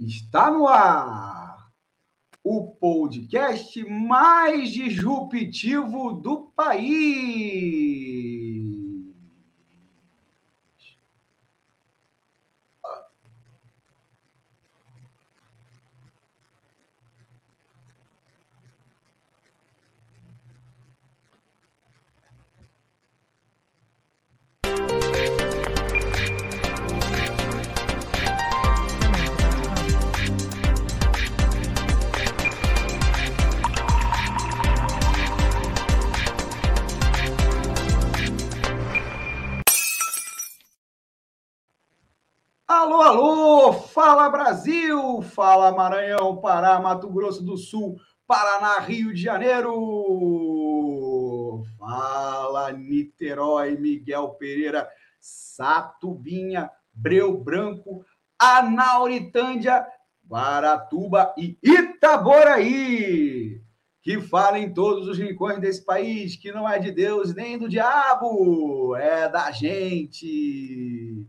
Está no ar o podcast mais disruptivo do país. Fala Maranhão, Pará, Mato Grosso do Sul, Paraná, Rio de Janeiro! Fala Niterói, Miguel Pereira, Satubinha, Breu Branco, Anauritândia, Guaratuba e Itaboraí! Que fala em todos os rincões desse país, que não é de Deus nem do diabo, é da gente!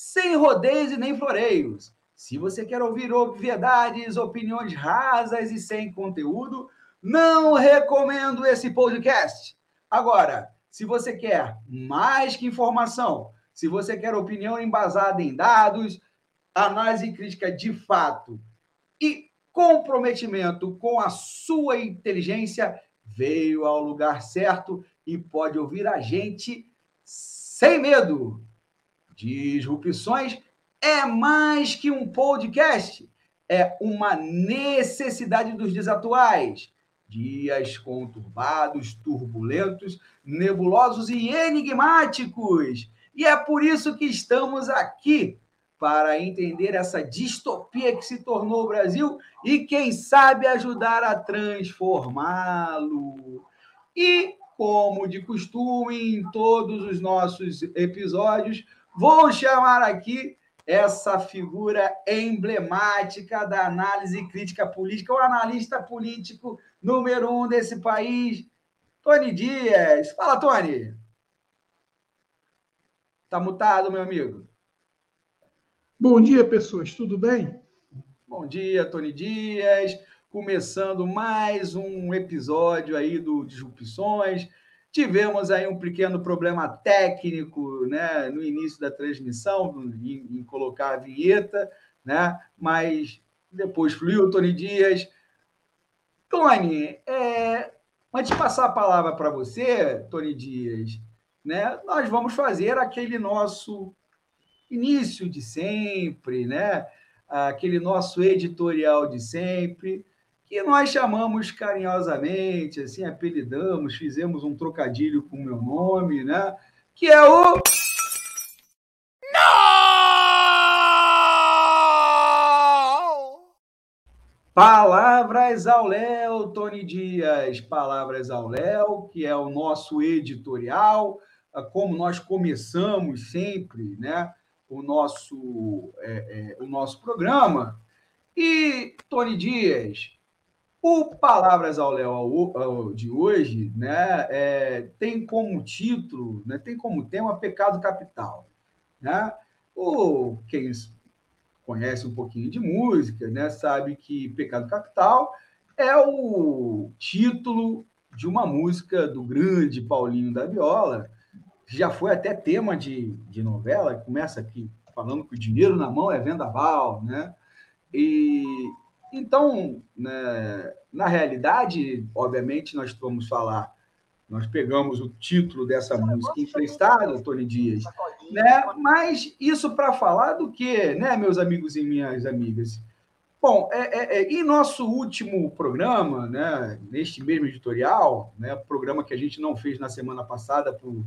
sem rodeios e nem floreios. Se você quer ouvir obviedades, opiniões rasas e sem conteúdo, não recomendo esse podcast. Agora, se você quer mais que informação, se você quer opinião embasada em dados, análise crítica de fato e comprometimento com a sua inteligência, veio ao lugar certo e pode ouvir a gente sem medo. Disrupções é mais que um podcast, é uma necessidade dos dias atuais. Dias conturbados, turbulentos, nebulosos e enigmáticos. E é por isso que estamos aqui para entender essa distopia que se tornou o Brasil e, quem sabe, ajudar a transformá-lo. E, como de costume, em todos os nossos episódios, Vou chamar aqui essa figura emblemática da análise crítica política, o analista político número um desse país, Tony Dias. Fala, Tony. Tá mutado, meu amigo. Bom dia, pessoas. Tudo bem? Bom dia, Tony Dias. Começando mais um episódio aí do Disrupções. Tivemos aí um pequeno problema técnico né, no início da transmissão, em, em colocar a vinheta, né, mas depois fluiu, Tony Dias. Tony, é, antes de passar a palavra para você, Tony Dias, né, nós vamos fazer aquele nosso início de sempre, né, aquele nosso editorial de sempre que nós chamamos carinhosamente, assim, apelidamos, fizemos um trocadilho com o meu nome, né? Que é o. Não! Palavras ao Léo, Tony Dias. Palavras ao Léo, que é o nosso editorial, como nós começamos sempre, né? O nosso, é, é, o nosso programa. E, Tony Dias, o Palavras ao Léo de hoje né, é, tem como título, né, tem como tema Pecado Capital. Né? O, quem conhece um pouquinho de música né, sabe que Pecado Capital é o título de uma música do grande Paulinho da Viola, que já foi até tema de, de novela, começa aqui falando que o dinheiro na mão é vendaval, né? E, então, né, na realidade, obviamente, nós vamos falar, nós pegamos o título dessa música emprestada, Tony Dias, né? mas isso para falar do quê, né, meus amigos e minhas amigas? Bom, é, é, é, e nosso último programa, né, neste mesmo editorial, né, programa que a gente não fez na semana passada por,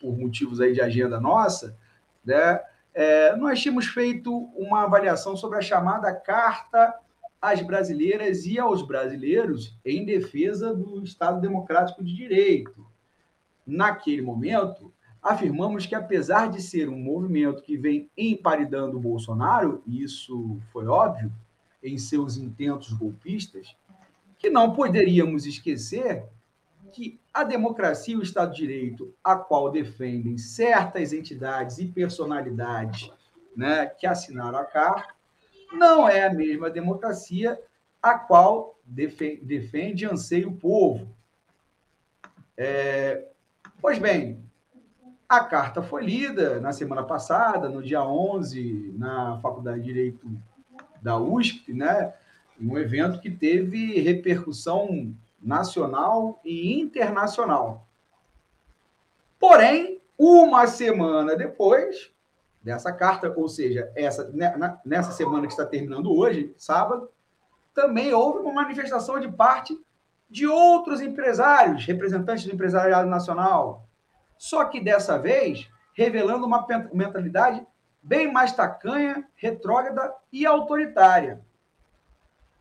por motivos aí de agenda nossa, né, é, nós tínhamos feito uma avaliação sobre a chamada Carta às brasileiras e aos brasileiros em defesa do Estado Democrático de Direito. Naquele momento, afirmamos que, apesar de ser um movimento que vem emparidando o Bolsonaro, e isso foi óbvio em seus intentos golpistas, que não poderíamos esquecer que a democracia e o Estado de Direito, a qual defendem certas entidades e personalidades né, que assinaram a carta, não é a mesma democracia a qual defende, defende anseia o povo. É, pois bem, a carta foi lida na semana passada, no dia 11, na Faculdade de Direito da USP, né? um evento que teve repercussão nacional e internacional. Porém, uma semana depois dessa carta, ou seja, essa, né, nessa semana que está terminando hoje, sábado, também houve uma manifestação de parte de outros empresários, representantes do empresariado nacional. Só que dessa vez, revelando uma mentalidade bem mais tacanha, retrógrada e autoritária.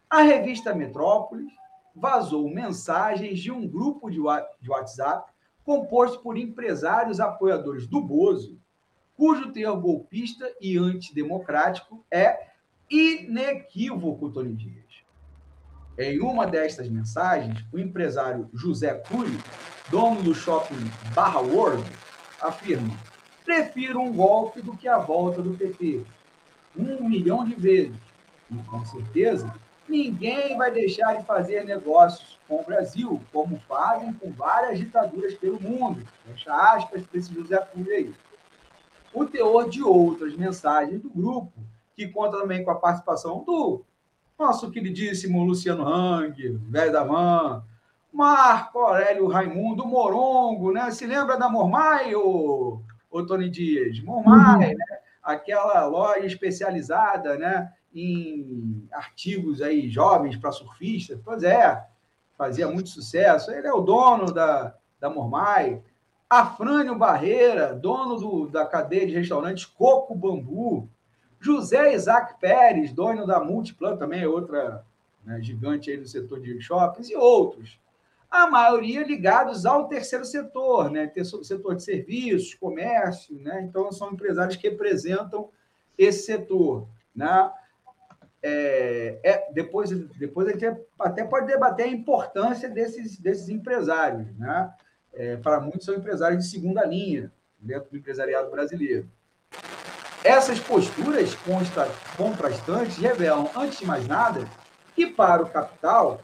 A revista Metrópolis vazou mensagens de um grupo de WhatsApp composto por empresários apoiadores do Bozo, cujo teor golpista e antidemocrático é inequívoco, Tony Dias. Em uma destas mensagens, o empresário José Cury, dono do shopping Barra World, afirma: prefiro um golpe do que a volta do PT. Um milhão de vezes. E com certeza, ninguém vai deixar de fazer negócios com o Brasil, como fazem com várias ditaduras pelo mundo. Fecha aspas para esse José Cury aí. O teor de outras mensagens do grupo, que conta também com a participação do nosso queridíssimo Luciano Hang, velho da van, Marco Aurélio Raimundo Morongo, né? Se lembra da Mormai, o, o Tony Dias? Mormai, uhum. né? Aquela loja especializada, né? Em artigos aí jovens para surfistas. Pois é, fazia muito sucesso. Ele é o dono da, da Mormai. Afrânio Barreira, dono do, da cadeia de restaurantes Coco Bambu. José Isaac Pérez, dono da Multiplan, também é outra né, gigante aí no setor de shoppings, e outros. A maioria ligados ao terceiro setor, né? setor de serviços, comércio, né? Então, são empresários que representam esse setor. Né? É, é, depois, depois a gente até pode debater a importância desses, desses empresários. Né? É, para muitos, são empresários de segunda linha dentro do empresariado brasileiro. Essas posturas contrastantes revelam, antes de mais nada, que para o capital,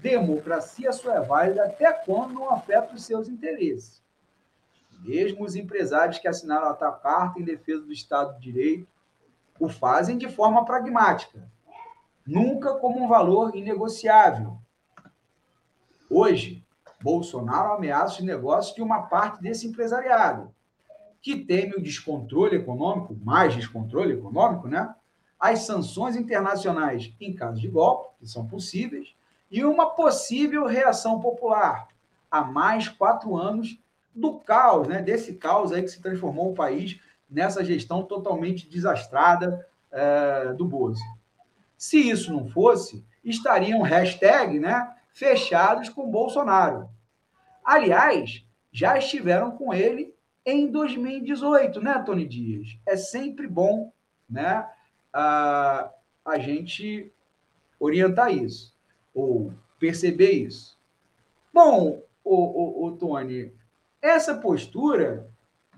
democracia só é válida até quando não afeta os seus interesses. Mesmo os empresários que assinaram a tal carta em defesa do Estado de Direito o fazem de forma pragmática, nunca como um valor inegociável. Hoje, Bolsonaro ameaça os negócios de uma parte desse empresariado, que teme o descontrole econômico, mais descontrole econômico, né? As sanções internacionais em caso de golpe, que são possíveis, e uma possível reação popular há mais quatro anos do caos, né? Desse caos aí que se transformou o país nessa gestão totalmente desastrada é, do Bozo. Se isso não fosse, estariam hashtag, né? Fechados com Bolsonaro. Aliás, já estiveram com ele em 2018, né, Tony Dias? É sempre bom né, a, a gente orientar isso, ou perceber isso. Bom, o, o, o Tony, essa postura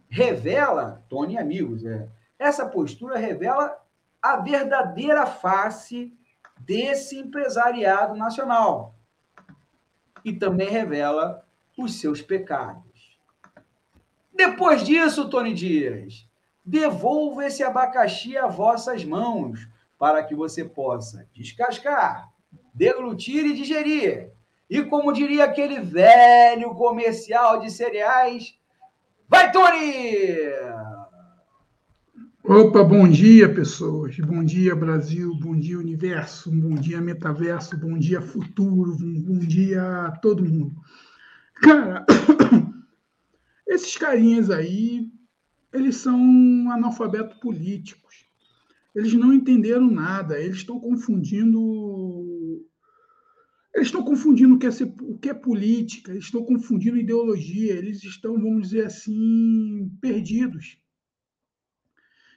revela, Tony amigos, é, essa postura revela a verdadeira face desse empresariado nacional. E também revela os seus pecados. Depois disso, Tony Dias, devolva esse abacaxi a vossas mãos para que você possa descascar, deglutir e digerir. E como diria aquele velho comercial de cereais, vai, Tony! Opa, bom dia, pessoas. Bom dia, Brasil. Bom dia, universo. Bom dia, metaverso. Bom dia, futuro. Bom dia, todo mundo. Cara, Esses carinhas aí, eles são analfabetos políticos. Eles não entenderam nada, eles estão confundindo. Eles estão confundindo o que, é ser, o que é política, eles estão confundindo ideologia, eles estão, vamos dizer assim, perdidos.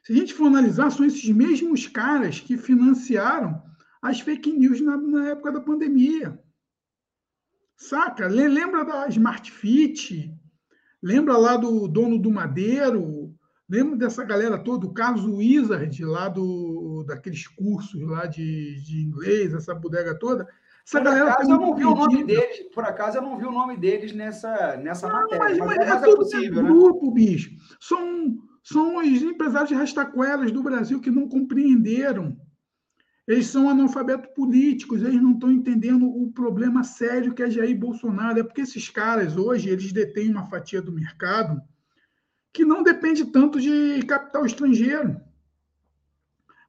Se a gente for analisar, são esses mesmos caras que financiaram as fake news na, na época da pandemia. Saca? Lembra da Smart Fit? Lembra lá do dono do Madeiro, Lembra dessa galera toda, o Carlos Wizard, lá do, daqueles cursos lá de, de inglês, essa bodega toda. Essa por galera acaso eu não vi o nome deles, por acaso eu não vi o nome deles nessa, nessa não, matéria. Mas, mas, mas é, é possível, né? grupo, bicho. São, são os empresários de rastaquelas do Brasil que não compreenderam. Eles são analfabetos políticos, eles não estão entendendo o problema sério que é Jair Bolsonaro. É porque esses caras hoje eles detêm uma fatia do mercado que não depende tanto de capital estrangeiro.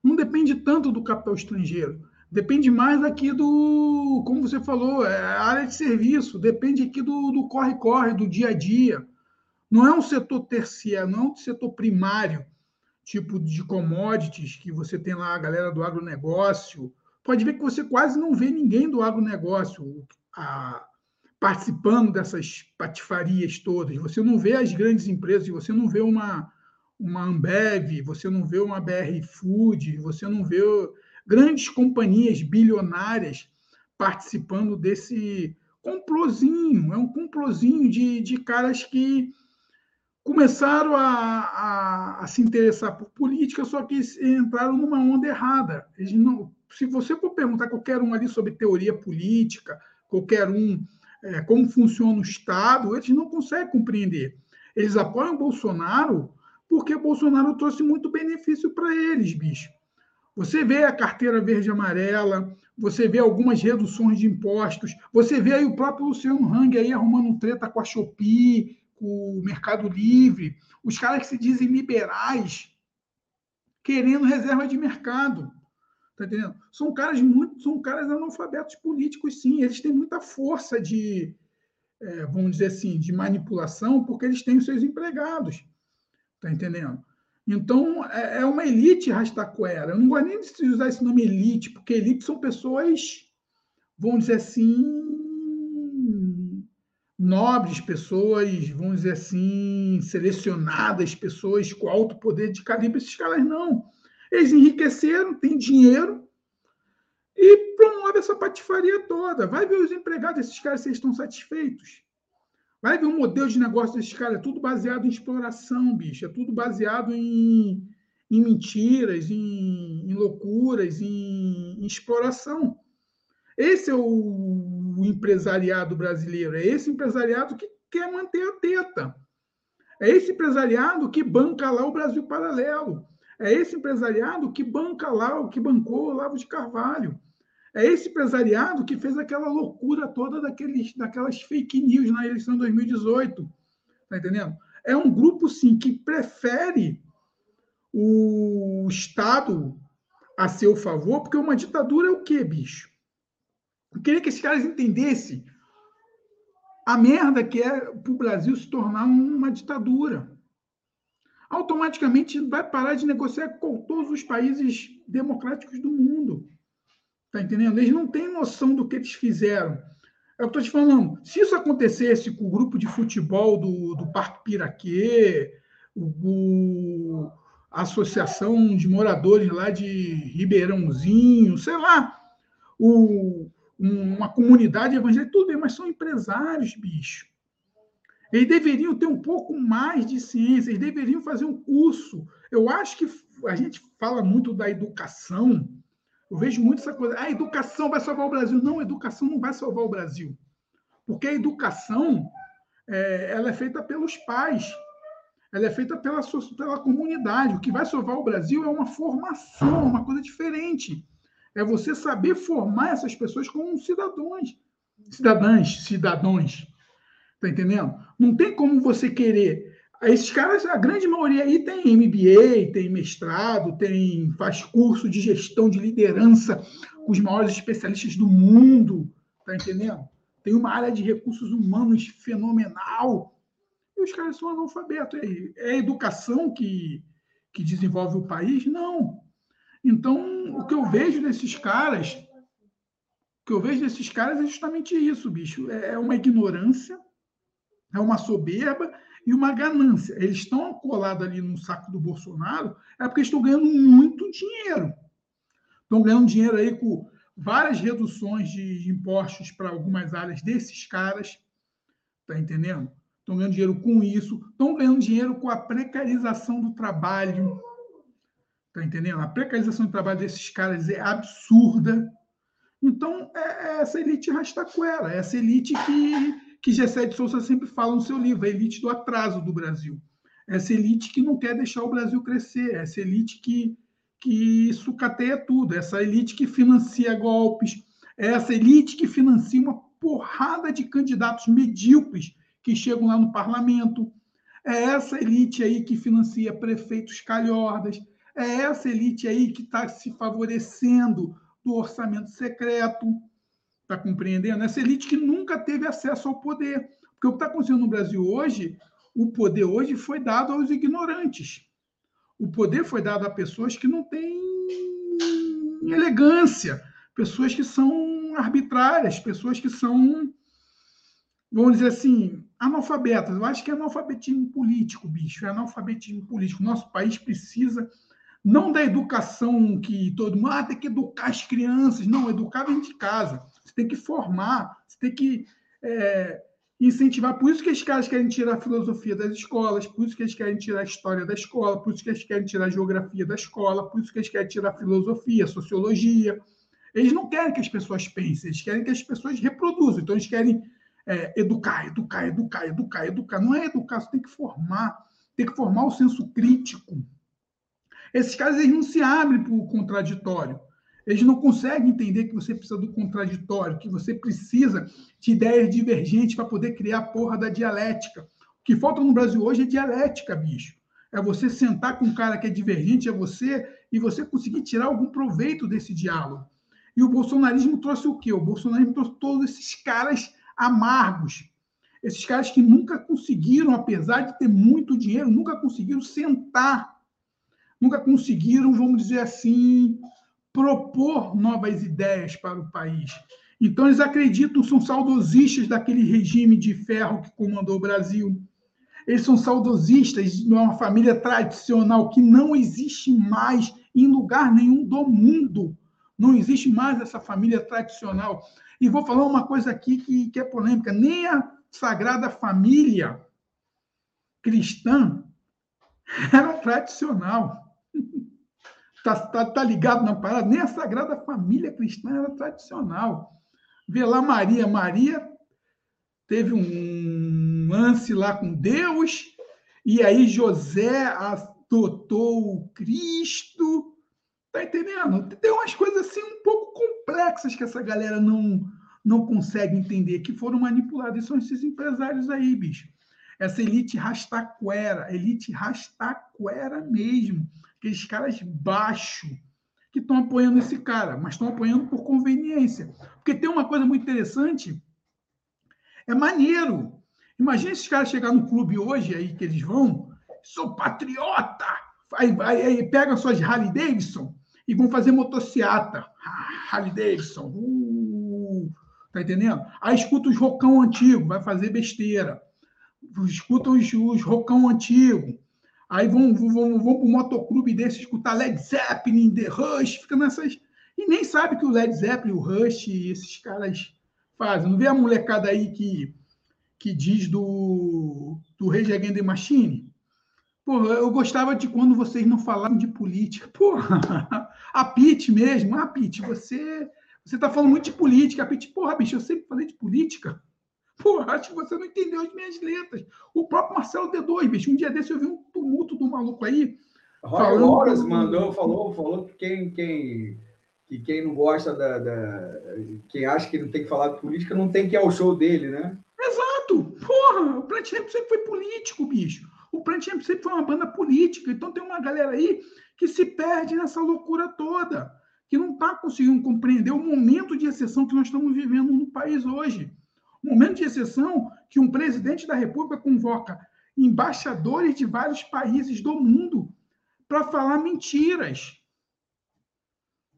Não depende tanto do capital estrangeiro. Depende mais aqui do, como você falou, é área de serviço, depende aqui do corre-corre, do, do dia a dia. Não é um setor terciário, não é um setor primário, tipo de commodities, que você tem lá a galera do agronegócio. Pode ver que você quase não vê ninguém do agronegócio. A, participando dessas patifarias todas. Você não vê as grandes empresas, você não vê uma, uma Ambev, você não vê uma BR Food, você não vê grandes companhias bilionárias participando desse complozinho. É um complozinho de, de caras que começaram a, a, a, se interessar por política, só que entraram numa onda errada. Eles não, se você for perguntar qualquer um ali sobre teoria política, qualquer um é, como funciona o Estado, eles não conseguem compreender. Eles apoiam Bolsonaro porque Bolsonaro trouxe muito benefício para eles, bicho. Você vê a carteira verde e amarela, você vê algumas reduções de impostos, você vê aí o próprio Luciano Hang aí arrumando treta com a Shopee, o Mercado Livre, os caras que se dizem liberais, querendo reserva de mercado. Tá entendendo? São caras muito, são caras analfabetos políticos, sim. Eles têm muita força de, é, vamos dizer assim, de manipulação, porque eles têm os seus empregados. Tá entendendo? Então, é, é uma elite rastaquera. Eu não gosto nem de usar esse nome elite, porque elite são pessoas, vamos dizer assim, nobres, pessoas, vamos dizer assim, selecionadas, pessoas com alto poder de calibre. Esses caras não. Eles enriqueceram, têm dinheiro e promove essa patifaria toda. Vai ver os empregados desses caras se eles estão satisfeitos. Vai ver o modelo de negócio desses caras. É tudo baseado em exploração, bicho. É tudo baseado em, em mentiras, em, em loucuras, em, em, exploração. Esse é o, o empresariado brasileiro. É esse empresariado que quer manter a teta. É esse empresariado que banca lá o Brasil Paralelo. É esse empresariado que banca lá, o que bancou o Lavo de Carvalho. É esse empresariado que fez aquela loucura toda daqueles, daquelas fake news na eleição de 2018. Tá entendendo? É um grupo, sim, que prefere o Estado a seu favor, porque uma ditadura é o quê, bicho? Eu queria que esses caras entendessem a merda que é para o Brasil se tornar uma ditadura automaticamente vai parar de negociar com todos os países democráticos do mundo. Está entendendo? Eles não têm noção do que eles fizeram. Eu estou te falando, se isso acontecesse com o grupo de futebol do, do Parque Piraquê, o, o, a associação de moradores lá de Ribeirãozinho, sei lá, o, uma comunidade evangélica, tudo bem, mas são empresários, bicho. Eles deveriam ter um pouco mais de ciência, eles deveriam fazer um curso. Eu acho que a gente fala muito da educação, eu vejo muito essa coisa, a ah, educação vai salvar o Brasil. Não, a educação não vai salvar o Brasil. Porque a educação é, ela é feita pelos pais, ela é feita pela, pela comunidade. O que vai salvar o Brasil é uma formação, uma coisa diferente. É você saber formar essas pessoas como cidadãos, cidadãs, cidadãos. Tá entendendo? Não tem como você querer. Esses caras, a grande maioria aí tem MBA, tem mestrado, tem faz curso de gestão de liderança com os maiores especialistas do mundo, tá entendendo? Tem uma área de recursos humanos fenomenal. E os caras são analfabetos. É a educação que, que desenvolve o país? Não. Então, o que eu vejo desses caras, o que eu vejo desses caras é justamente isso, bicho. É uma ignorância é uma soberba e uma ganância. Eles estão colados ali no saco do Bolsonaro, é porque estão ganhando muito dinheiro. Estão ganhando dinheiro aí com várias reduções de impostos para algumas áreas desses caras, tá entendendo? estão ganhando dinheiro com isso, estão ganhando dinheiro com a precarização do trabalho. Está entendendo? A precarização do trabalho desses caras é absurda. Então, é, é essa elite rastaquera, essa elite que, que Gessé de Souza sempre fala no seu livro, a elite do atraso do Brasil. Essa elite que não quer deixar o Brasil crescer, essa elite que, que sucateia tudo, essa elite que financia golpes, essa elite que financia uma porrada de candidatos medíocres que chegam lá no parlamento. É essa elite aí que financia prefeitos calhordas. É essa elite aí que está se favorecendo do orçamento secreto. Está compreendendo? Essa elite que nunca teve acesso ao poder. Porque o que está acontecendo no Brasil hoje, o poder hoje foi dado aos ignorantes. O poder foi dado a pessoas que não têm elegância, pessoas que são arbitrárias, pessoas que são vamos dizer assim, analfabetas. Eu acho que é analfabetismo político, bicho, é analfabetismo político. Nosso país precisa não da educação que todo mundo ah, tem que educar as crianças, não, educar dentro de casa. Você tem que formar, você tem que é, incentivar. Por isso que caras querem tirar a filosofia das escolas, por isso que eles querem tirar a história da escola, por isso que eles querem tirar a geografia da escola, por isso que eles querem tirar a filosofia, a sociologia. Eles não querem que as pessoas pensem, eles querem que as pessoas reproduzam. Então, eles querem é, educar, educar, educar, educar, educar. Não é educar, você tem que formar, tem que formar o senso crítico. Esses caras eles não se abrem para o contraditório. Eles não conseguem entender que você precisa do contraditório, que você precisa de ideias divergentes para poder criar a porra da dialética. O que falta no Brasil hoje é dialética, bicho. É você sentar com um cara que é divergente a você e você conseguir tirar algum proveito desse diálogo. E o bolsonarismo trouxe o quê? O bolsonarismo trouxe todos esses caras amargos. Esses caras que nunca conseguiram, apesar de ter muito dinheiro, nunca conseguiram sentar, nunca conseguiram, vamos dizer assim, propor novas ideias para o país. Então, eles acreditam, são saudosistas daquele regime de ferro que comandou o Brasil. Eles são saudosistas de uma família tradicional que não existe mais em lugar nenhum do mundo. Não existe mais essa família tradicional. E vou falar uma coisa aqui que, que é polêmica: nem a Sagrada Família cristã era tradicional. Está tá, tá ligado na parada? Nem a Sagrada Família cristã era tradicional. Vê lá Maria. Maria teve um lance lá com Deus, e aí José adotou o Cristo. Tá entendendo? Tem umas coisas assim um pouco complexas que essa galera não, não consegue entender, que foram manipuladas. São esses empresários aí, bicho. Essa elite rastaquera, elite rastaquera mesmo. Aqueles caras baixos que estão apoiando esse cara, mas estão apoiando por conveniência. Porque tem uma coisa muito interessante, é maneiro. Imagina esses caras chegar no clube hoje aí que eles vão, sou patriota, aí, aí, aí pega suas Harley Davidson e vão fazer motociata. Harley Davidson, uh, tá entendendo? Aí escuta os rocão antigo, vai fazer besteira. Escuta os, os rocão antigo. Aí vão, vão, vão para o motoclube desse escutar Led Zeppelin, The Rush, fica nessas. E nem sabe que o Led Zeppelin, o Rush, esses caras fazem. Não vê a molecada aí que, que diz do, do Rage Against the Machine? Porra, eu gostava de quando vocês não falavam de política. Porra, a Pete mesmo. Ah, Pete, você você está falando muito de política. A Pete, porra, bicho, eu sempre falei de política. Porra, acho que você não entendeu as minhas letras. O próprio Marcelo D2, bicho, um dia desse eu vi um tumulto do maluco aí. Roy Lawrence mandou, falou, falou que quem, quem, que quem não gosta da, da, Quem acha que não tem que falar de política não tem que ir ao show dele, né? Exato! Porra, o Plant sempre foi político, bicho. O Plant sempre foi uma banda política. Então tem uma galera aí que se perde nessa loucura toda, que não está conseguindo compreender o momento de exceção que nós estamos vivendo no país hoje. O momento de exceção que um presidente da República convoca embaixadores de vários países do mundo para falar mentiras.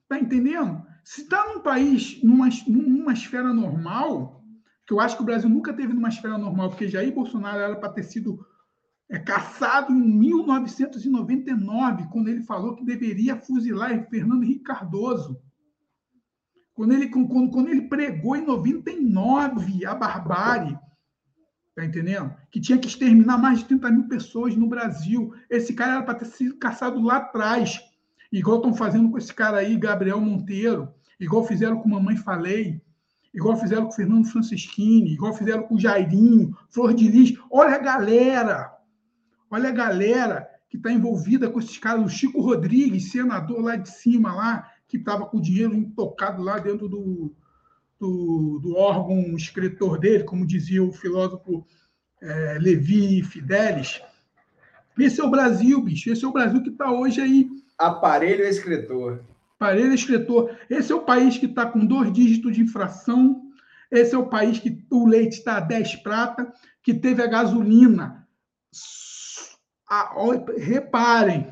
Está entendendo? Se está num país, numa, numa esfera normal, que eu acho que o Brasil nunca teve numa esfera normal, porque Jair Bolsonaro era para ter sido é, caçado em 1999, quando ele falou que deveria fuzilar Fernando Henrique Cardoso. Quando ele, quando, quando ele pregou em 99 a barbárie. Tá entendendo? Que tinha que exterminar mais de 30 mil pessoas no Brasil. Esse cara era para ter sido caçado lá atrás. Igual estão fazendo com esse cara aí, Gabriel Monteiro. Igual fizeram com Mamãe Falei. Igual fizeram com Fernando Francischini. Igual fizeram com Jairinho, Flor de Lis. Olha a galera. Olha a galera que está envolvida com esses caras. O Chico Rodrigues, senador lá de cima, lá, que estava com o dinheiro intocado lá dentro do, do, do órgão escritor dele, como dizia o filósofo é, Levi Fidelis. Esse é o Brasil, bicho. Esse é o Brasil que está hoje aí. Aparelho escritor. Aparelho escritor. Esse é o país que está com dois dígitos de infração. Esse é o país que o leite está a 10 prata, que teve a gasolina. A, reparem,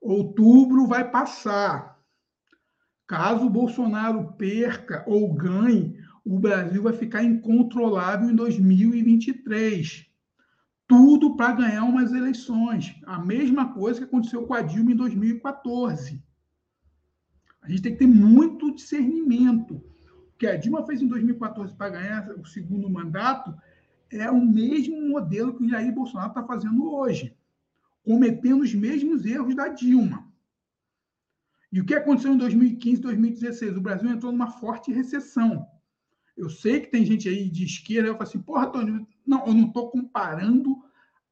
outubro vai passar. Caso o Bolsonaro perca ou ganhe, o Brasil vai ficar incontrolável em 2023. Tudo para ganhar umas eleições. A mesma coisa que aconteceu com a Dilma em 2014. A gente tem que ter muito discernimento. O que a Dilma fez em 2014 para ganhar o segundo mandato é o mesmo modelo que o Jair Bolsonaro está fazendo hoje, cometendo os mesmos erros da Dilma. E o que aconteceu em 2015, 2016? O Brasil entrou numa forte recessão. Eu sei que tem gente aí de esquerda, eu falo assim, porra, Tony, não, eu não estou comparando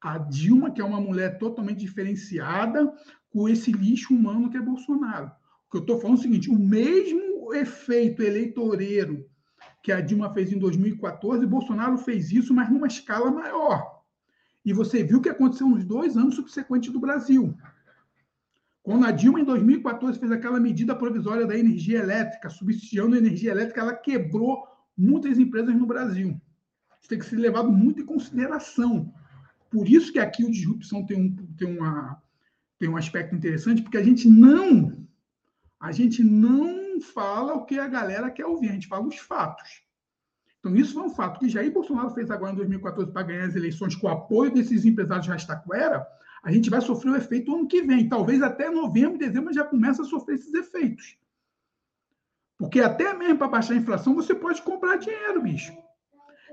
a Dilma, que é uma mulher totalmente diferenciada, com esse lixo humano que é Bolsonaro. O que eu estou falando é o seguinte: o mesmo efeito eleitoreiro que a Dilma fez em 2014, Bolsonaro fez isso, mas numa escala maior. E você viu o que aconteceu nos dois anos subsequentes do Brasil. Quando a Dilma, em 2014, fez aquela medida provisória da energia elétrica, subsidiando a energia elétrica, ela quebrou muitas empresas no Brasil. Isso tem que ser levado muito em consideração. Por isso que aqui o disrupção tem um, tem uma, tem um aspecto interessante, porque a gente não a gente não fala o que a galera quer ouvir, a gente fala os fatos. Então, isso foi um fato que Jair Bolsonaro fez agora em 2014 para ganhar as eleições com o apoio desses empresários de Rastaquera, a gente vai sofrer o efeito ano que vem. Talvez até novembro, dezembro já comece a sofrer esses efeitos. Porque até mesmo para baixar a inflação, você pode comprar dinheiro, bicho.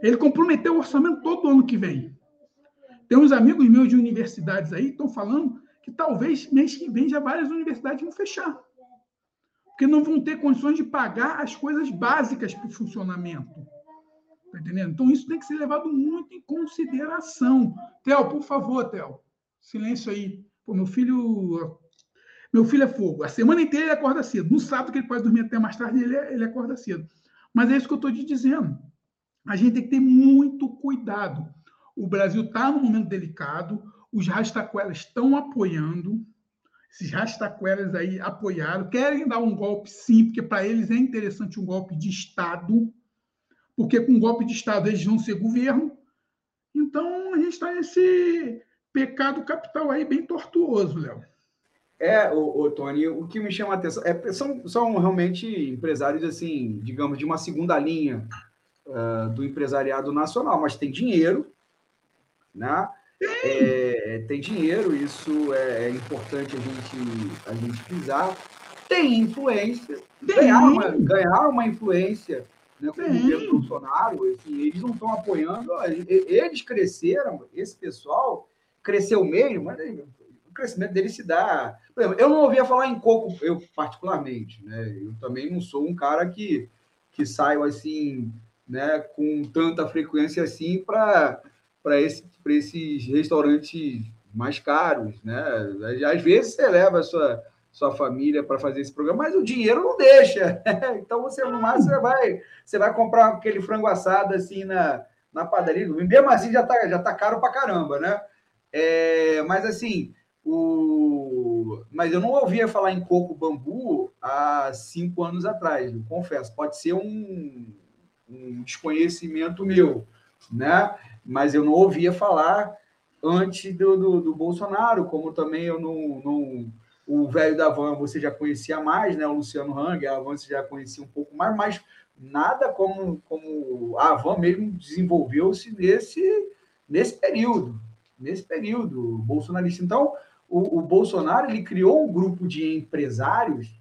Ele comprometeu o orçamento todo ano que vem. Tem uns amigos meus de universidades aí que estão falando que talvez mês que vem já várias universidades vão fechar. Porque não vão ter condições de pagar as coisas básicas para o funcionamento. Tá entendendo? Então, isso tem que ser levado muito em consideração. Theo, por favor, Theo. Silêncio aí. Pô, meu filho. Meu filho é fogo. A semana inteira ele acorda cedo. No sábado, que ele pode dormir até mais tarde, ele, ele acorda cedo. Mas é isso que eu estou te dizendo. A gente tem que ter muito cuidado. O Brasil está num momento delicado, os rastaquelas estão apoiando, esses rastaquelas aí apoiaram, querem dar um golpe sim, porque para eles é interessante um golpe de Estado, porque com um golpe de Estado eles vão ser governo. Então a gente está nesse pecado capital aí bem tortuoso, Léo. É, o, o, Tony, o que me chama a atenção é, são, são realmente empresários, assim, digamos, de uma segunda linha uh, do empresariado nacional, mas tem dinheiro, né? É, tem dinheiro, isso é, é, importante a gente, a gente pisar. Tem influência, ganhar uma, ganhar uma influência né, com o governo Bolsonaro, assim, eles não estão apoiando, eles cresceram, esse pessoal cresceu mesmo, mas o crescimento dele se dá. Exemplo, eu não ouvia falar em coco, eu particularmente, né? Eu também não sou um cara que, que saio assim, né, com tanta frequência assim para esse, esses restaurantes mais caros, né? Às vezes você leva a sua, sua família para fazer esse programa, mas o dinheiro não deixa. então você no máximo você vai, você vai comprar aquele frango assado assim na, na padaria, mesmo assim já tá, já tá caro para caramba, né? É, mas assim, o... mas eu não ouvia falar em coco bambu há cinco anos atrás, confesso. Pode ser um, um desconhecimento meu, né? Mas eu não ouvia falar antes do, do, do Bolsonaro, como também eu não, não o velho da Van você já conhecia mais, né? O Luciano Hang, a Van você já conhecia um pouco mais, mas nada como, como a Van mesmo desenvolveu-se nesse, nesse período, nesse período bolsonarista. Então, o, o, Bolsonaro ele criou um grupo de empresários,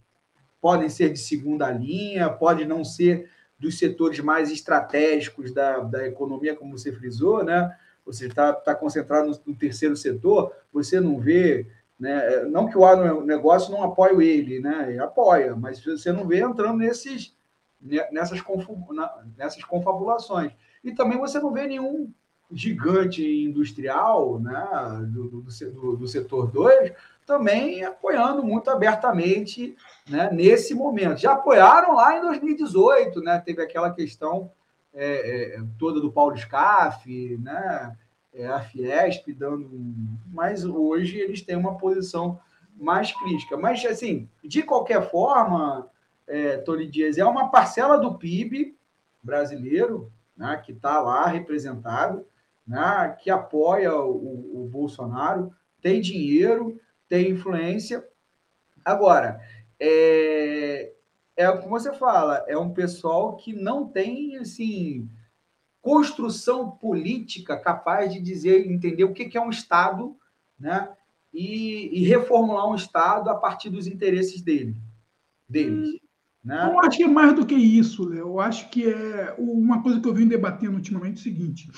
podem ser de segunda linha, pode não ser dos setores mais estratégicos da, da economia, como você frisou, né? você está tá concentrado no, no, terceiro setor, você não vê, né? não que o agronegócio não apoie ele, né? ele apoia, mas você não vê entrando nesses, nessas, nessas confabulações. E também você não vê nenhum gigante industrial né, do, do, do setor 2 também apoiando muito abertamente né, nesse momento. Já apoiaram lá em 2018, né, teve aquela questão é, é, toda do Paulo Scaff, né, é, a Fiesp dando. Mas hoje eles têm uma posição mais crítica. Mas, assim, de qualquer forma, é, Tony Dias, é uma parcela do PIB brasileiro né, que está lá representado, né, que apoia o, o Bolsonaro, tem dinheiro tem influência. Agora, é, é o que você fala, é um pessoal que não tem assim construção política capaz de dizer, entender o que é um Estado, né? E, e reformular um Estado a partir dos interesses dele, deles. Hum, né? Eu acho que é mais do que isso, Léo. Eu acho que é uma coisa que eu vim debatendo ultimamente é o seguinte: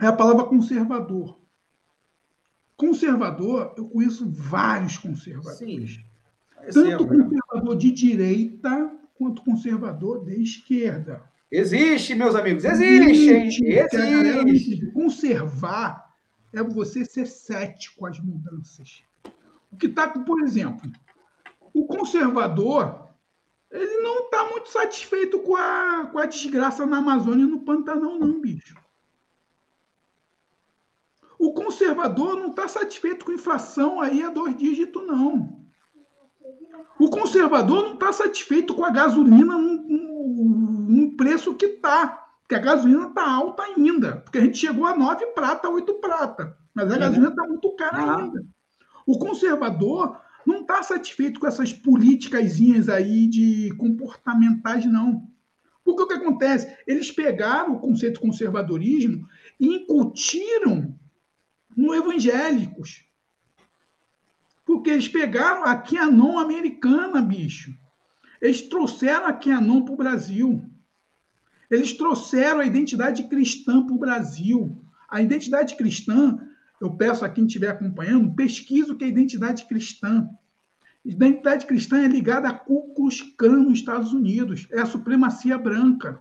é a palavra conservador. Conservador, eu conheço vários conservadores. Sim. Tanto conservador de direita quanto conservador de esquerda. Existe, meus amigos, existe. Existe. existe. Conservar é você ser cético às mudanças. O que está, por exemplo, o conservador ele não está muito satisfeito com a, com a desgraça na Amazônia e no Pantanal, não, bicho. O conservador não está satisfeito com inflação aí a dois dígitos, não. O conservador não está satisfeito com a gasolina num, preço que está. Porque a gasolina está alta ainda. Porque a gente chegou a 9 prata, 8 prata. Mas a uhum. gasolina está muito cara ainda. O conservador não está satisfeito com essas políticas aí de comportamentais, não. Porque o que acontece? Eles pegaram o conceito de conservadorismo e incutiram no evangélicos. Porque eles pegaram a Qanon americana, bicho. Eles trouxeram a Qanon para o Brasil. Eles trouxeram a identidade cristã para o Brasil. A identidade cristã, eu peço a quem estiver acompanhando, pesquisa o que é identidade cristã. Identidade cristã é ligada a Ku Klux Klan nos Estados Unidos, é a supremacia branca.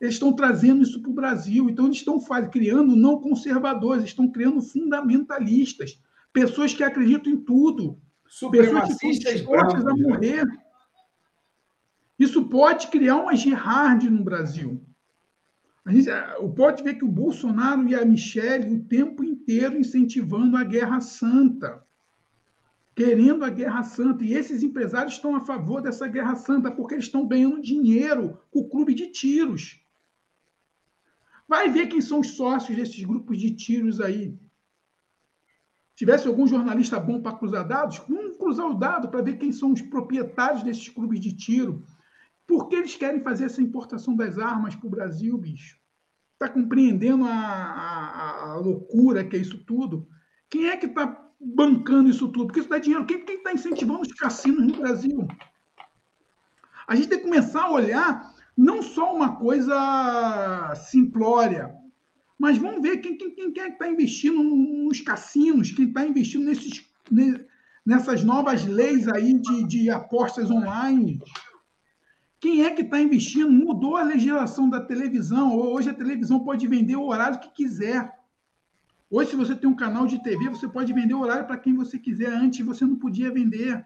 Eles estão trazendo isso para o Brasil. Então, eles estão criando não conservadores, estão criando fundamentalistas, pessoas que acreditam em tudo, pessoas que estão dispostas a morrer. Isso pode criar uma Gerard no Brasil. A gente pode ver que o Bolsonaro e a Michelle o tempo inteiro incentivando a guerra santa, querendo a guerra santa. E esses empresários estão a favor dessa guerra santa porque eles estão ganhando dinheiro com o clube de tiros. Vai ver quem são os sócios desses grupos de tiros aí. Tivesse algum jornalista bom para cruzar dados, vamos cruzar o dado para ver quem são os proprietários desses clubes de tiro. Por que eles querem fazer essa importação das armas para o Brasil, bicho? Está compreendendo a, a, a, loucura que é isso tudo? Quem é que está bancando isso tudo? Porque isso dá dinheiro. Quem está incentivando os cassinos no Brasil? A gente tem que começar a olhar não só uma coisa simplória, mas vamos ver quem, quem, quem é que está investindo nos cassinos, quem está investindo nesses, nessas novas leis aí de, de apostas online. Quem é que está investindo? Mudou a legislação da televisão. Hoje a televisão pode vender o horário que quiser. Hoje, se você tem um canal de TV, você pode vender o horário para quem você quiser. Antes, você não podia vender.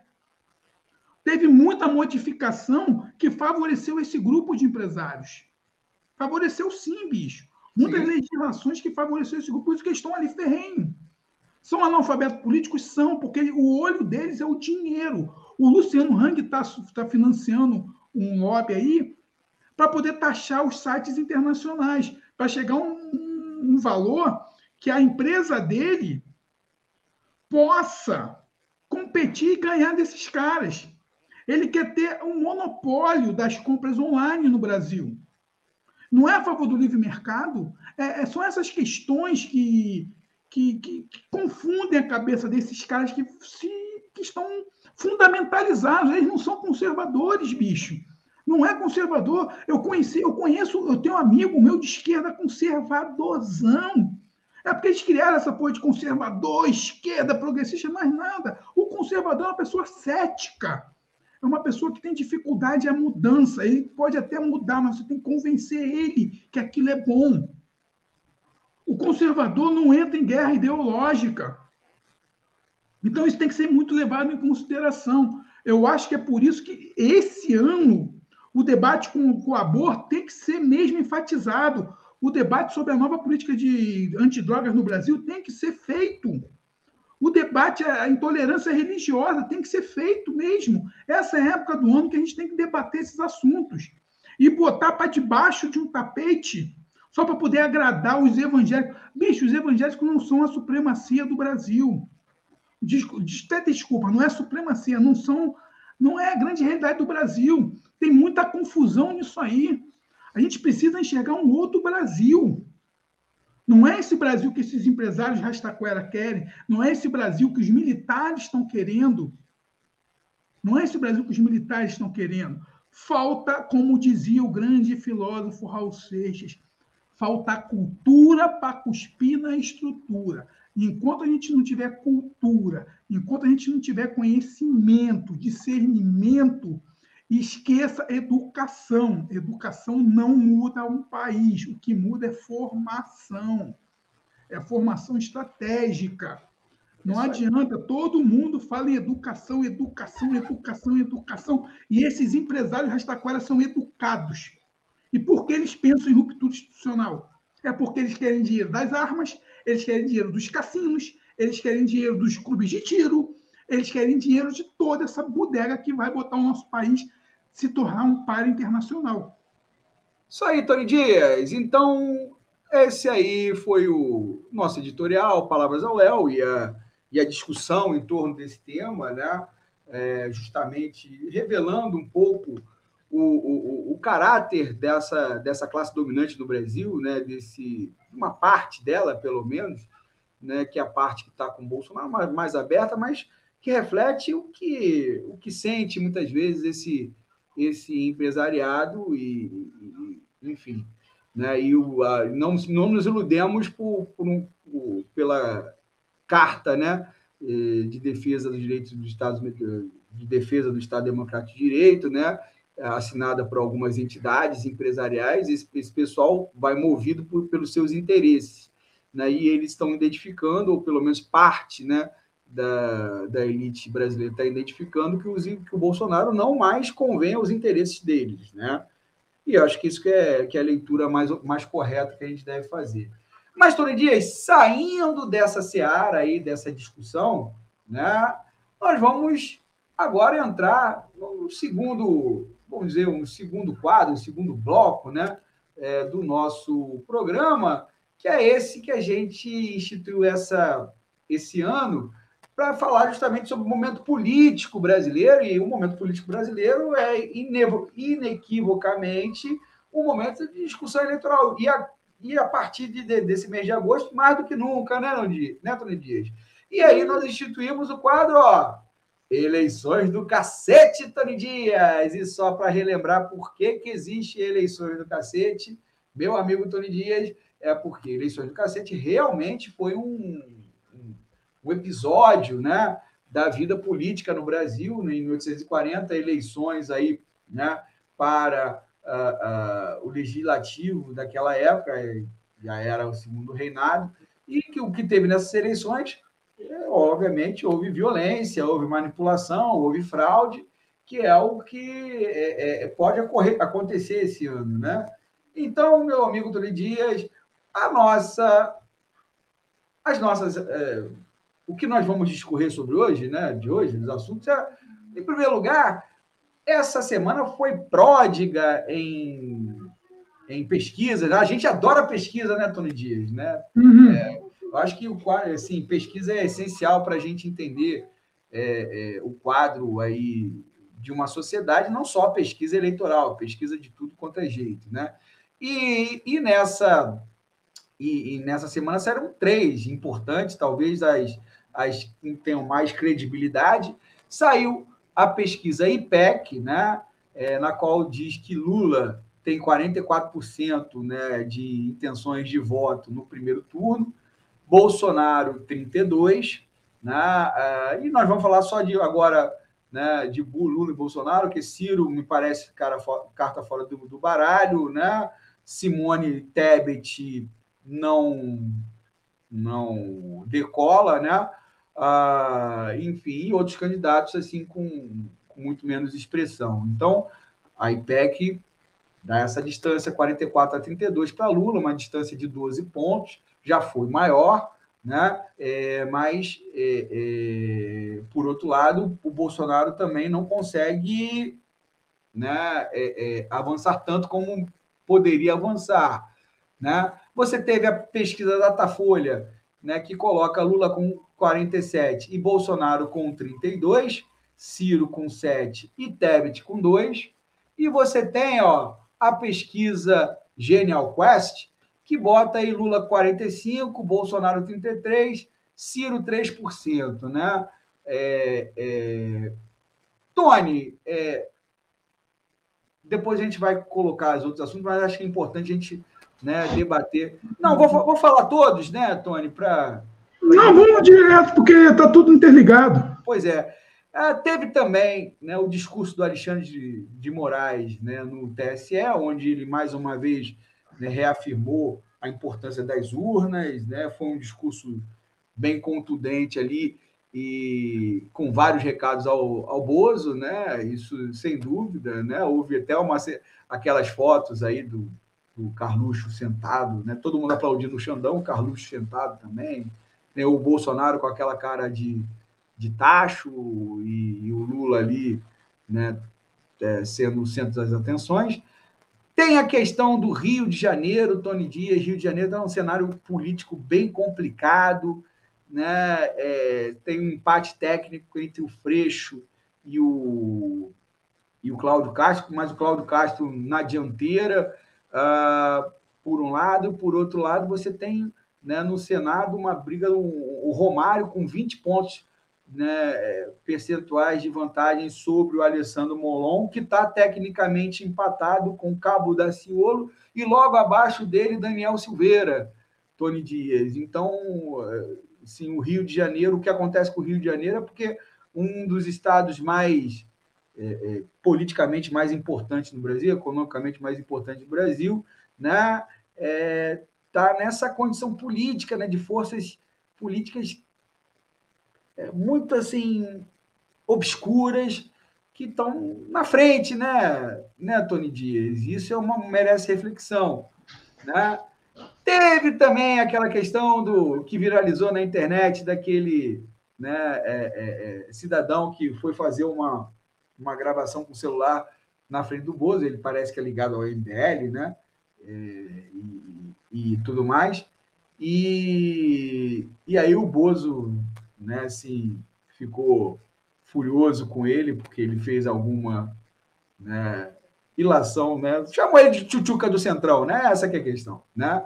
Teve muita modificação que favoreceu esse grupo de empresários. Favoreceu sim, bicho. Muitas sim. legislações que favoreceram esse grupo, por isso que eles estão ali ferrenho. São analfabetos políticos? São, porque o olho deles é o dinheiro. O Luciano Hang está tá financiando um lobby aí para poder taxar os sites internacionais, para chegar a um, um valor que a empresa dele possa competir e ganhar desses caras. Ele quer ter um monopólio das compras online no Brasil. Não é a favor do livre mercado? É, é são essas questões que, que, que, que, confundem a cabeça desses caras que, se, que estão fundamentalizados. Eles não são conservadores, bicho. Não é conservador. Eu conheci, eu conheço, eu tenho um amigo meu de esquerda conservadorzão. É porque eles criaram essa porra de conservador, esquerda, progressista, mais nada. O conservador é uma pessoa cética. É uma pessoa que tem dificuldade à mudança. Ele pode até mudar, mas você tem que convencer ele que aquilo é bom. O conservador não entra em guerra ideológica. Então, isso tem que ser muito levado em consideração. Eu acho que é por isso que esse ano o debate com, com o aborto tem que ser mesmo enfatizado. O debate sobre a nova política de antidrogas no Brasil tem que ser feito. O debate, a intolerância religiosa tem que ser feito mesmo. Essa é a época do ano que a gente tem que debater esses assuntos. E botar para debaixo de um tapete só para poder agradar os evangélicos. Bicho, os evangélicos não são a supremacia do Brasil. Desculpa, não é supremacia, não são, não é a grande realidade do Brasil. Tem muita confusão nisso aí. A gente precisa enxergar um outro Brasil. Não é esse Brasil que esses empresários rastaquera querem. Não é esse Brasil que os militares estão querendo. Não é esse Brasil que os militares estão querendo. Falta, como dizia o grande filósofo Raul Seixas, falta cultura para cuspir na estrutura. Enquanto a gente não tiver cultura, enquanto a gente não tiver conhecimento, discernimento, esqueça educação. Educação não muda um país. O que muda é formação. É formação estratégica. Não adianta, todo mundo fala em educação, educação, educação, educação. E esses empresários rastaquara são educados. E por que eles pensam em ruptura institucional? É porque eles querem dinheiro das armas, eles querem dinheiro dos cassinos, eles querem dinheiro dos clubes de tiro, eles querem dinheiro de toda essa bodega que vai botar o nosso país se tornar um par internacional. Isso aí, Tony Dias. Então, esse aí foi o nosso editorial, Palavras ao Léo, e a, e a discussão em torno desse tema, né? É, justamente revelando um pouco o, o, o, caráter dessa, dessa classe dominante no Brasil, né? Desse, uma parte dela, pelo menos, né? que é a parte que está com o Bolsonaro mais, mais aberta, mas que reflete o que, o que sente muitas vezes esse, esse empresariado e, e enfim, né? E o, a, não, não nos iludemos por, por um, por, pela carta, né? De defesa dos direitos do Estado de defesa do Estado Democrático de Direito, né? assinada por algumas entidades empresariais, esse, esse pessoal vai movido por, pelos seus interesses. Né? E eles estão identificando, ou pelo menos parte né, da, da elite brasileira está identificando que, os, que o Bolsonaro não mais convém aos interesses deles. Né? E acho que isso que é, que é a leitura mais, mais correta que a gente deve fazer. Mas, Tony Dias, saindo dessa seara aí, dessa discussão, né, nós vamos agora entrar no segundo vamos dizer, um segundo quadro, um segundo bloco né, é, do nosso programa, que é esse que a gente instituiu essa, esse ano para falar justamente sobre o momento político brasileiro, e o momento político brasileiro é inequivocamente um momento de discussão eleitoral. E a, e a partir de, desse mês de agosto, mais do que nunca, né, né Tony Dias? E aí nós instituímos o quadro, ó, Eleições do cacete, Tony Dias! E só para relembrar por que, que existe eleições do cacete, meu amigo Tony Dias, é porque eleições do cacete realmente foi um, um episódio né, da vida política no Brasil, né, em 1840, eleições aí, né, para uh, uh, o legislativo daquela época, já era o segundo reinado, e que o que teve nessas eleições é, obviamente houve violência, houve manipulação, houve fraude, que é algo que é, é, pode ocorrer, acontecer esse ano, né? Então, meu amigo Tony Dias, a nossa, as nossas, é, o que nós vamos discorrer sobre hoje, né? De hoje, os assuntos, é, em primeiro lugar, essa semana foi pródiga em, em pesquisa. Né? A gente adora pesquisa, né, Tony Dias, né? Uhum. É, eu acho que o quadro, assim, pesquisa é essencial para a gente entender é, é, o quadro aí de uma sociedade, não só pesquisa eleitoral, pesquisa de tudo quanto é jeito, né? E, e nessa e, e nessa semana saíram três importantes, talvez as, as que tenham mais credibilidade. Saiu a pesquisa IPEC, né? É, na qual diz que Lula tem 44% né, de intenções de voto no primeiro turno, Bolsonaro 32, né? Uh, e nós vamos falar só de agora né, de Lula e Bolsonaro, que Ciro me parece cara, carta fora do, do baralho, né? Simone Tebet não não decola, né? Ah, enfim, e outros candidatos assim com, com, muito menos expressão. Então, a IPEC dá essa distância 44 a 32 para Lula, uma distância de 12 pontos, já foi maior, né? É, mas, é, é, por outro lado, o Bolsonaro também não consegue né, é, é, avançar tanto como poderia avançar. Né? Você teve a pesquisa da Datafolha, né, que coloca Lula com 47 e Bolsonaro com 32, Ciro com 7 e Tebet com 2. E você tem ó, a pesquisa Genial Quest, que bota aí Lula 45, Bolsonaro 33, Ciro 3%, né? É, é... Tony, é... depois a gente vai colocar os outros assuntos, mas acho que é importante a gente né, debater. Não, vou, vou falar todos, né, Tony, para. Não, vamos direto, porque está tudo interligado. Pois é. Ah, teve também né, o discurso do Alexandre de, de Moraes né, no TSE, onde ele, mais uma vez, né, reafirmou a importância das urnas, né, foi um discurso bem contundente ali e com vários recados ao, ao Bozo, né, isso sem dúvida, né, houve até uma, aquelas fotos aí do, o Carluxo sentado, né? todo mundo aplaudindo o Xandão, o Carluxo sentado também, né? o Bolsonaro com aquela cara de, de tacho e, e o Lula ali né? É, sendo o centro das atenções. Tem a questão do Rio de Janeiro, Tony Dias. Rio de Janeiro é um cenário político bem complicado, né? É, tem um empate técnico entre o Freixo e o, e o Cláudio Castro, mas o Cláudio Castro na dianteira uh, por um lado, por outro lado, você tem né, no Senado uma briga, o, o Romário com 20 pontos né, percentuais de vantagem sobre o Alessandro Molon, que está tecnicamente empatado com Cabo da Ciolo, e logo abaixo dele, Daniel Silveira, Tony Dias. Então, sim, o Rio de Janeiro, o que acontece com o Rio de Janeiro é porque um dos estados mais é, é, politicamente mais importante no Brasil, economicamente mais importante no Brasil, né? Está é, nessa condição política, né, de forças políticas é, muito assim obscuras que estão na frente, né, né, Tony Dias? Isso é uma merece reflexão, né? Teve também aquela questão do que viralizou na internet daquele né, é, é, cidadão que foi fazer uma uma gravação com celular na frente do Bozo, ele parece que é ligado ao MBL, né? É, e, e, tudo mais. E, e aí o Bozo, né, assim, ficou furioso com ele, porque ele fez alguma né, ilação, né? Chamou ele de tchutchuca do Centrão, né? Essa que é a questão, né?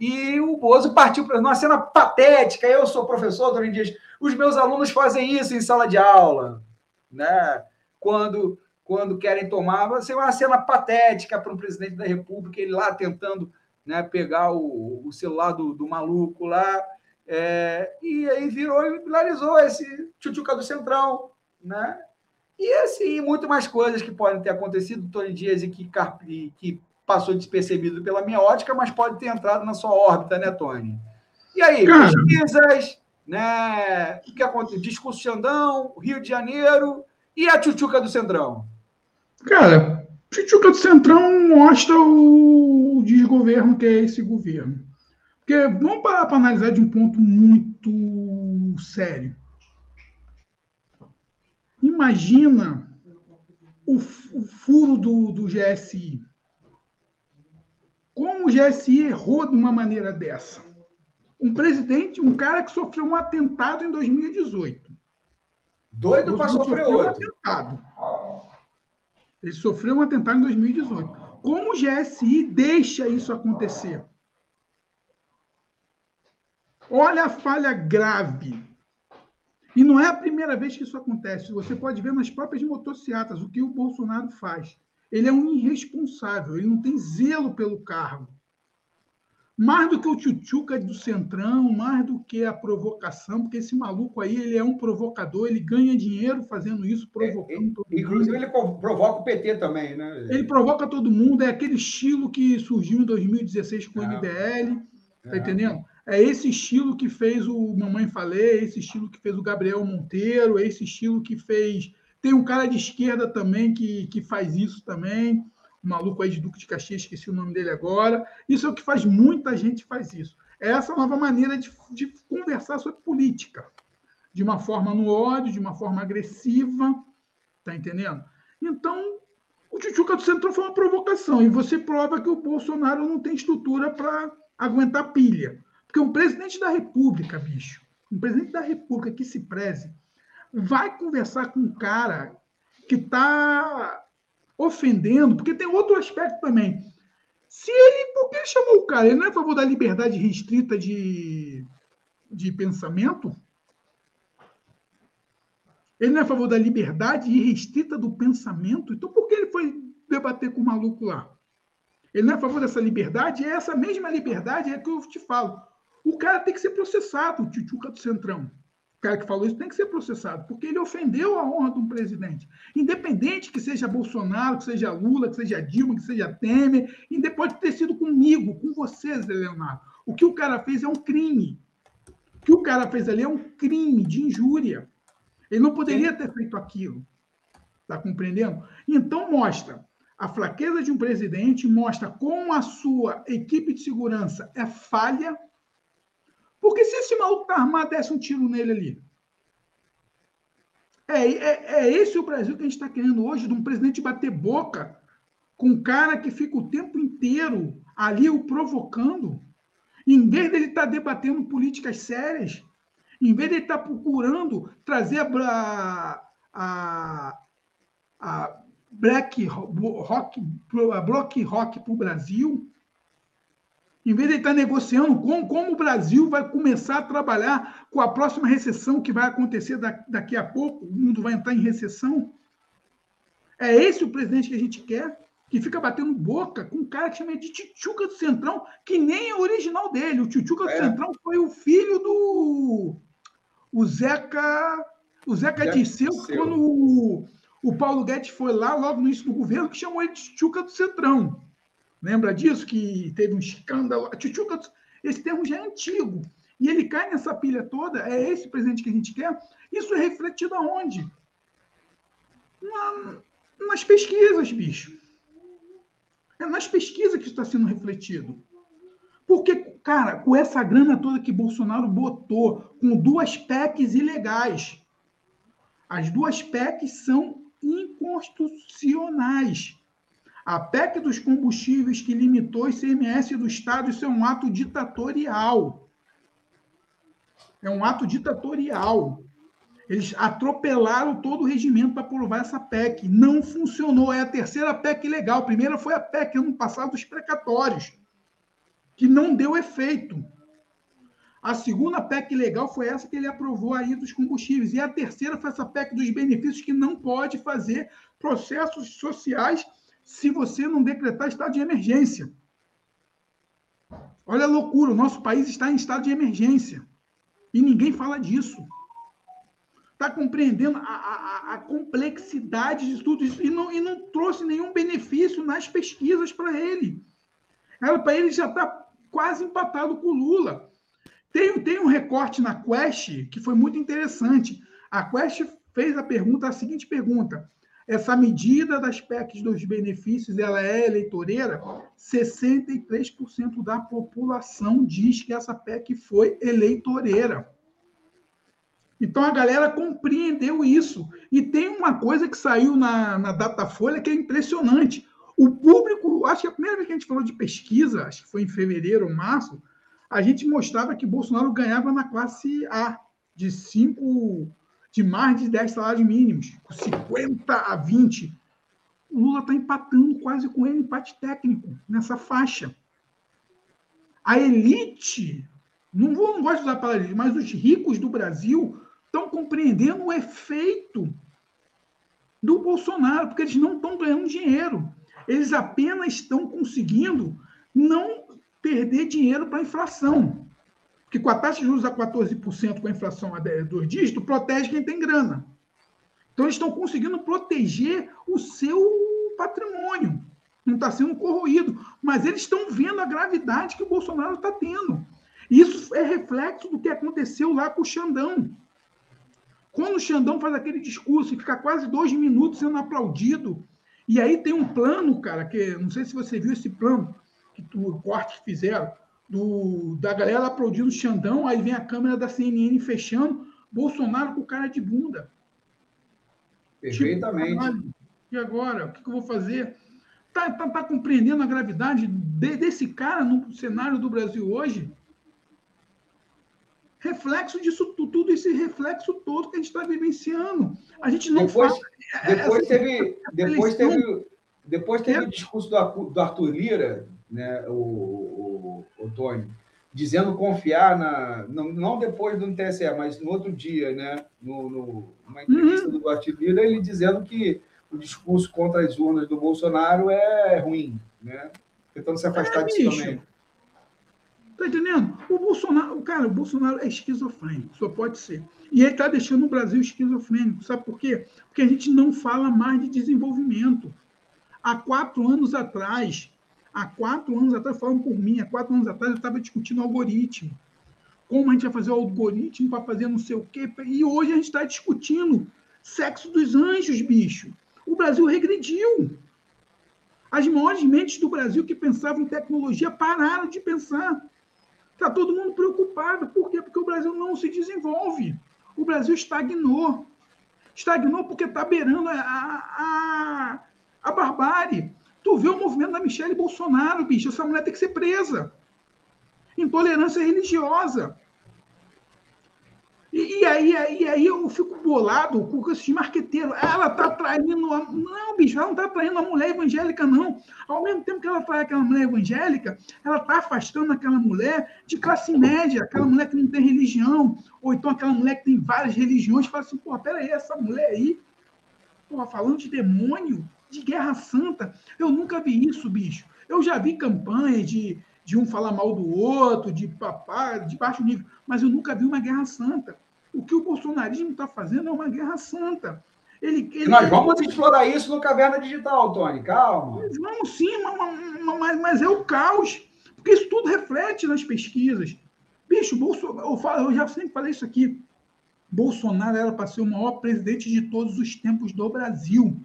E o Bozo partiu para uma cena patética. Eu sou professor, Dona Dias. Os meus alunos fazem isso em sala de aula, né? Quando, quando querem tomar. Vai ser uma cena patética para o presidente da República, ele lá tentando né, pegar o, o celular do, do maluco lá. É, e aí virou e viralizou esse tchutchuca do Centrão, né? E assim, muito mais coisas que podem ter acontecido, Tony Dias, e que, que passou despercebido pela minha ótica, mas pode ter entrado na sua órbita, né, Tony? E aí, Cara. pesquisas, né? O que aconteceu? Discurso Xandão, Rio de Janeiro, e a tchutchuca do Centrão? Cara, tchutchuca do Centrão mostra o desgoverno que é esse governo. Porque vamos parar para analisar de um ponto muito sério. Imagina o, o furo do, do GSI. Como o GSI errou de uma maneira dessa? Um presidente, um cara que sofreu um atentado em 2018 Doido para sofrer outro. Atentado. Ele sofreu um atentado em 2018. Como o GSI deixa isso acontecer? Olha a falha grave. E não é a primeira vez que isso acontece. Você pode ver nas próprias motocicletas o que o Bolsonaro faz. Ele é um irresponsável, ele não tem zelo pelo cargo. Mais do que o tchutchuca do Centrão, mais do que a provocação, porque esse maluco aí, ele é um provocador, ele ganha dinheiro fazendo isso, provocando é, todo mundo. Inclusive, ele provoca o PT também, né? Ele provoca todo mundo, é aquele estilo que surgiu em 2016 com o MBL, é. tá é. entendendo? É esse estilo que fez o Mamãe Falei, é esse estilo que fez o Gabriel Monteiro, é esse estilo que fez... Tem um cara de esquerda também que, que faz isso também, o maluco aí de Duque de Caxias, esqueci o nome dele agora. Isso é o que faz, muita gente faz isso. É essa nova maneira de, de conversar sobre política. De uma forma no ódio, de uma forma agressiva. Tá entendendo? Então, o Tchutchuca do Centrão foi uma provocação. E você prova que o Bolsonaro não tem estrutura para aguentar pilha. Porque um presidente da República, bicho, um presidente da República que se preze, vai conversar com um cara que está ofendendo, porque tem outro aspecto também. Se ele, por que chamou o cara? Ele não é a favor da liberdade restrita de, de pensamento? Ele não é a favor da liberdade irrestrita do pensamento? Então por que ele foi debater com o maluco lá? Ele não é a favor dessa liberdade? É essa mesma liberdade é que eu te falo. O cara tem que ser processado, o Tchutchuca do Centrão cara que falou isso tem que ser processado, porque ele ofendeu a honra de um presidente. Independente que seja Bolsonaro, que seja Lula, que seja Dilma, que seja Temer, independente de ter sido comigo, com você, Zé Leonardo. O que o cara fez é um crime. O que o cara fez ali é um crime de injúria. Ele não poderia ter feito aquilo. Está compreendendo? Então, mostra a fraqueza de um presidente, mostra como a sua equipe de segurança é falha porque se esse maluco tá armado, desse um tiro nele ali. É, é, é esse o Brasil que a gente está querendo hoje, de um presidente bater boca com um cara que fica o tempo inteiro ali o provocando. Em vez dele estar tá debatendo políticas sérias, em vez de ele estar tá procurando trazer a, a, a Black Rock, a Block Rock para o Brasil, em vez de estar negociando com como o Brasil vai começar a trabalhar com a próxima recessão que vai acontecer daqui a pouco, o mundo vai entrar em recessão. É esse o presidente que a gente quer, que fica batendo boca com um cara que chama de Tchutchuca do Centrão, que nem é o original dele. O Tchutchuca é. do Centrão foi o filho do o Zeca, o Zeca, Zeca Disseu, quando o, o Paulo Guedes foi lá, logo no início do governo, que chamou ele de Tchutchuca do Centrão. Lembra disso? Que teve um escândalo. Tchutchuca, esse termo já é antigo. E ele cai nessa pilha toda. É esse presente que a gente quer. Isso é refletido aonde? Na, nas pesquisas, bicho. É nas pesquisas que está sendo refletido. Porque, cara, com essa grana toda que Bolsonaro botou, com duas PECs ilegais, as duas PECs são inconstitucionais. A PEC dos combustíveis que limitou o ICMS do Estado, isso é um ato ditatorial. É um ato ditatorial. Eles atropelaram todo o regimento para aprovar essa PEC. Não funcionou. É a terceira PEC legal. A primeira foi a PEC ano passado dos precatórios, que não deu efeito. A segunda PEC legal foi essa que ele aprovou aí dos combustíveis. E a terceira foi essa PEC dos benefícios, que não pode fazer processos sociais se você não decretar estado de emergência. Olha a loucura, o nosso país está em estado de emergência. E ninguém fala disso. Está compreendendo a, a, a, complexidade de tudo isso e não, e não trouxe nenhum benefício nas pesquisas para ele. Para ele já está quase empatado com o Lula. Tem, tem um recorte na Quest que foi muito interessante. A Quest fez a pergunta, a seguinte pergunta: essa medida das PECs dos benefícios ela é eleitoreira, 63% da população diz que essa PEC foi eleitoreira. Então a galera compreendeu isso. E tem uma coisa que saiu na, na Datafolha que é impressionante. O público, acho que a primeira vez que a gente falou de pesquisa, acho que foi em fevereiro ou março, a gente mostrava que Bolsonaro ganhava na classe A, de 5 de mais de 10 salários mínimos, com 50 a 20. O Lula está empatando quase com ele, empate técnico, nessa faixa. A elite, não, vou, não gosto de usar a palavra mas os ricos do Brasil estão compreendendo o efeito do Bolsonaro, porque eles não estão ganhando dinheiro. Eles apenas estão conseguindo não perder dinheiro para a inflação. Porque com a taxa de juros a 14%, com a inflação a dois dígitos, protege quem tem grana. Então, eles estão conseguindo proteger o seu patrimônio. Não está sendo corroído. Mas eles estão vendo a gravidade que o Bolsonaro está tendo. Isso é reflexo do que aconteceu lá com o Xandão. Quando o Xandão faz aquele discurso e fica quase dois minutos sendo aplaudido, e aí tem um plano, cara, que não sei se você viu esse plano, que o corte que fizeram, do, da galera aplaudindo o Xandão, aí vem a câmera da CNN fechando, Bolsonaro com cara de bunda. Perfeitamente. Tipo, e agora? O que, eu vou fazer? Tá, tá, tá compreendendo a gravidade de, desse cara no cenário do Brasil hoje? reflexo disso tudo, esse reflexo todo que a gente está vivenciando. A gente não depois, fala. Depois teve, depois teve, depois teve o discurso do, do Arthur Lira, né, o, o, o Tony, dizendo confiar na. Não, não depois do TSE, mas no outro dia, né? No, no, numa entrevista uhum. do Lira, ele dizendo que o discurso contra as urnas do Bolsonaro é ruim, né? Tentando se afastar é, disso bicho. também. Tá entendendo? O Bolsonaro, cara, o Bolsonaro é esquizofrênico, só pode ser. E ele está deixando o Brasil esquizofrênico. Sabe por quê? Porque a gente não fala mais de desenvolvimento. Há quatro anos atrás, há quatro anos atrás, falando por mim, há quatro anos atrás eu estava discutindo algoritmo. Como a gente vai fazer o algoritmo para fazer não sei o quê. E hoje a gente está discutindo sexo dos anjos, bicho. O Brasil regrediu. As maiores mentes do Brasil que pensavam em tecnologia pararam de pensar. Está todo mundo preocupado. Por quê? Porque o Brasil não se desenvolve. O Brasil estagnou. Estagnou porque está beirando a, a, a barbárie. Tu vê o movimento da Michelle Bolsonaro, bicho. Essa mulher tem que ser presa. Intolerância religiosa. E, e, aí, e aí eu fico bolado com esse marqueteiro. Ela está traindo. A... Não, bicho, ela não está traindo a mulher evangélica, não. Ao mesmo tempo que ela trai aquela mulher evangélica, ela está afastando aquela mulher de classe média, aquela mulher que não tem religião, ou então aquela mulher que tem várias religiões. Fala assim, pô, peraí, essa mulher aí, porra, falando de demônio, de guerra santa. Eu nunca vi isso, bicho. Eu já vi campanhas de, de um falar mal do outro, de papá, de baixo nível, mas eu nunca vi uma guerra santa. O que o bolsonarismo está fazendo é uma guerra santa. Ele, ele, Nós vamos ele... explorar isso no Caverna Digital, Tony, calma. Vamos sim, mas, mas, é o caos. Porque isso tudo reflete nas pesquisas. Bicho, Bolsonaro, eu, falo, eu já sempre falei isso aqui. Bolsonaro era para ser o maior presidente de todos os tempos do Brasil.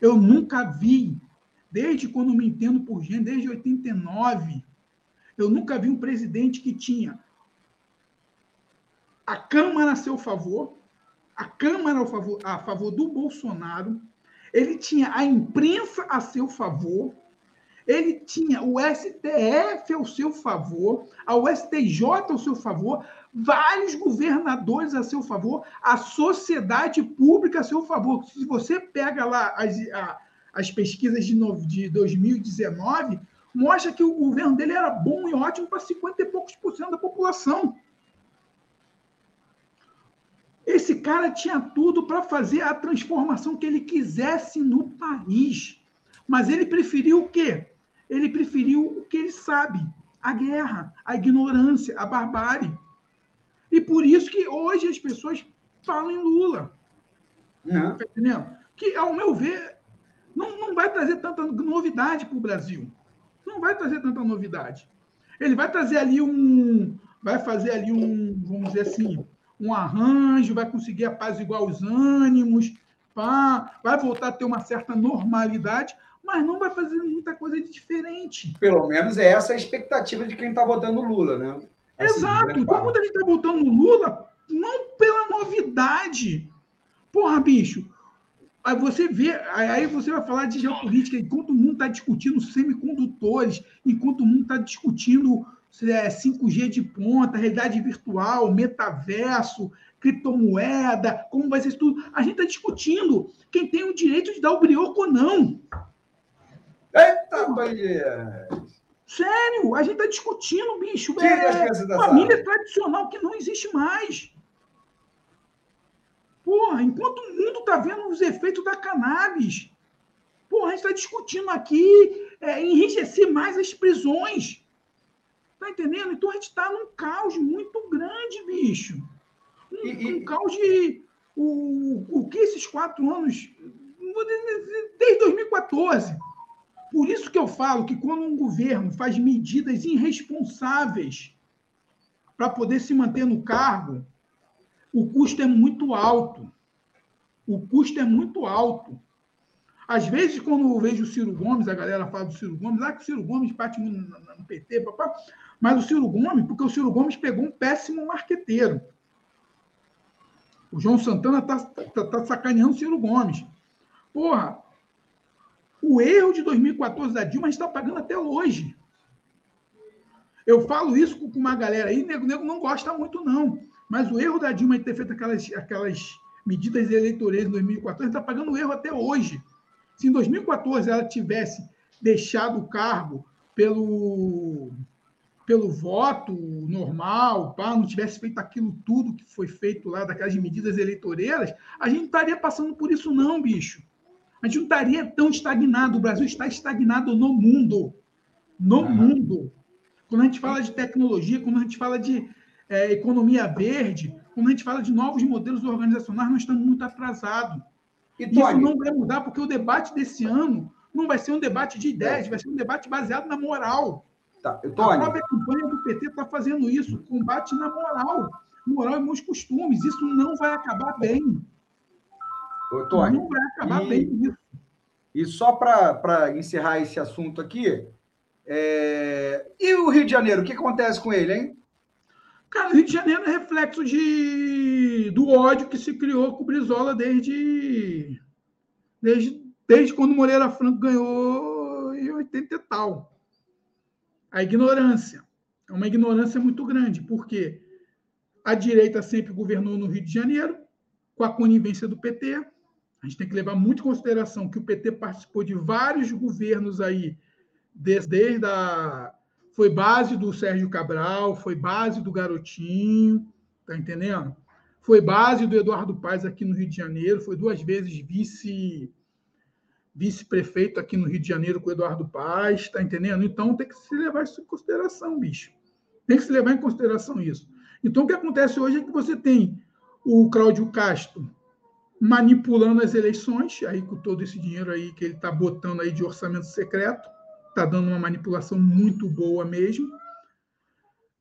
Eu nunca vi, desde quando me entendo por gente, desde 89, eu nunca vi um presidente que tinha a Câmara a seu favor, a Câmara a favor, a favor do Bolsonaro, ele tinha a imprensa a seu favor, ele tinha o STF ao seu favor, o STJ ao seu favor, vários governadores a seu favor, a sociedade pública a seu favor. Se você pega lá as, a, as pesquisas de, no, de 2019, mostra que o governo dele era bom e ótimo para 50 e poucos por cento da população. Esse cara tinha tudo para fazer a transformação que ele quisesse no país. Mas ele preferiu o quê? Ele preferiu o que ele sabe: a guerra, a ignorância, a barbárie. E por isso que hoje as pessoas falam em Lula. Não. Tá entendendo? Que, ao meu ver, não, não vai trazer tanta novidade para o Brasil. Não vai trazer tanta novidade. Ele vai trazer ali um. Vai fazer ali um, vamos dizer assim, um arranjo, vai conseguir apaziguar os ânimos, pá, vai voltar a ter uma certa normalidade, mas não vai fazer muita coisa de diferente. Pelo menos é essa a expectativa de quem está votando Lula, né? Assim, Exato. Então, quando a gente está votando Lula, não pela novidade. Porra, bicho, aí você vê, aí você vai falar de geopolítica, enquanto o mundo está discutindo semicondutores, enquanto o mundo está discutindo é 5G de ponta, realidade virtual, metaverso, criptomoeda, como vai ser isso tudo. A gente está discutindo quem tem o direito de dar o brioco ou não. Mulher! Sério, a gente está discutindo, bicho. É, família tradicional que não existe mais. Porra, enquanto o mundo está vendo os efeitos da cannabis, porra, a gente está discutindo aqui é, enriquecer mais as prisões. Tá entendendo? Então a gente está num caos muito grande, bicho. Um, e... um caos de. O, o que esses quatro anos. Desde 2014. Por isso que eu falo que quando um governo faz medidas irresponsáveis para poder se manter no cargo, o custo é muito alto. O custo é muito alto. Às vezes, quando eu vejo o Ciro Gomes, a galera fala do Ciro Gomes, ah, que o Ciro Gomes no, no PT, papá. mas o Ciro Gomes, porque o Ciro Gomes pegou um péssimo marqueteiro. O João Santana está tá, tá sacaneando o Ciro Gomes. Porra, o erro de 2014 da Dilma está pagando até hoje. Eu falo isso com uma galera aí, nego, nego não gosta muito, não. Mas o erro da Dilma de ter feito aquelas, aquelas medidas eleitorais em 2014 está pagando o erro até hoje. Se em 2014 ela tivesse deixado o cargo pelo, pelo voto normal, pá, não tivesse feito aquilo tudo que foi feito lá, daquelas medidas eleitoreiras, a gente estaria passando por isso, não, bicho. A gente não estaria tão estagnado. O Brasil está estagnado no mundo. No uhum. mundo. Quando a gente fala de tecnologia, quando a gente fala de é, economia verde, quando a gente fala de novos modelos organizacionais, nós estamos muito atrasados. E, Isso não vai mudar, porque o debate desse ano não vai ser um debate de ideias, vai ser um debate baseado na moral. Tá, a própria campanha do PT está fazendo isso, combate na moral. Moral e bons costumes. Isso não vai acabar bem. Ô, Tony, não vai acabar e, bem isso. E só para encerrar esse assunto aqui, é... E o Rio de Janeiro, o que acontece com ele, hein? Cara, o Rio de Janeiro é reflexo de, do ódio que se criou com o Brizola desde, desde, desde quando Moreira Franco ganhou em 80 e tal. A ignorância. É uma ignorância muito grande, porque a direita sempre governou no Rio de Janeiro, com a conivência do PT. A gente tem que levar muito em consideração que o PT participou de vários governos aí desde a. Foi base do Sérgio Cabral, foi base do Garotinho, tá entendendo? Foi base do Eduardo Paes aqui no Rio de Janeiro, foi duas vezes vice vice-prefeito aqui no Rio de Janeiro com o Eduardo Paes, tá entendendo? Então tem que se levar isso em consideração, bicho. Tem que se levar em consideração isso. Então o que acontece hoje é que você tem o Cláudio Castro manipulando as eleições, aí com todo esse dinheiro aí que ele está botando aí de orçamento secreto, está dando uma manipulação muito boa mesmo.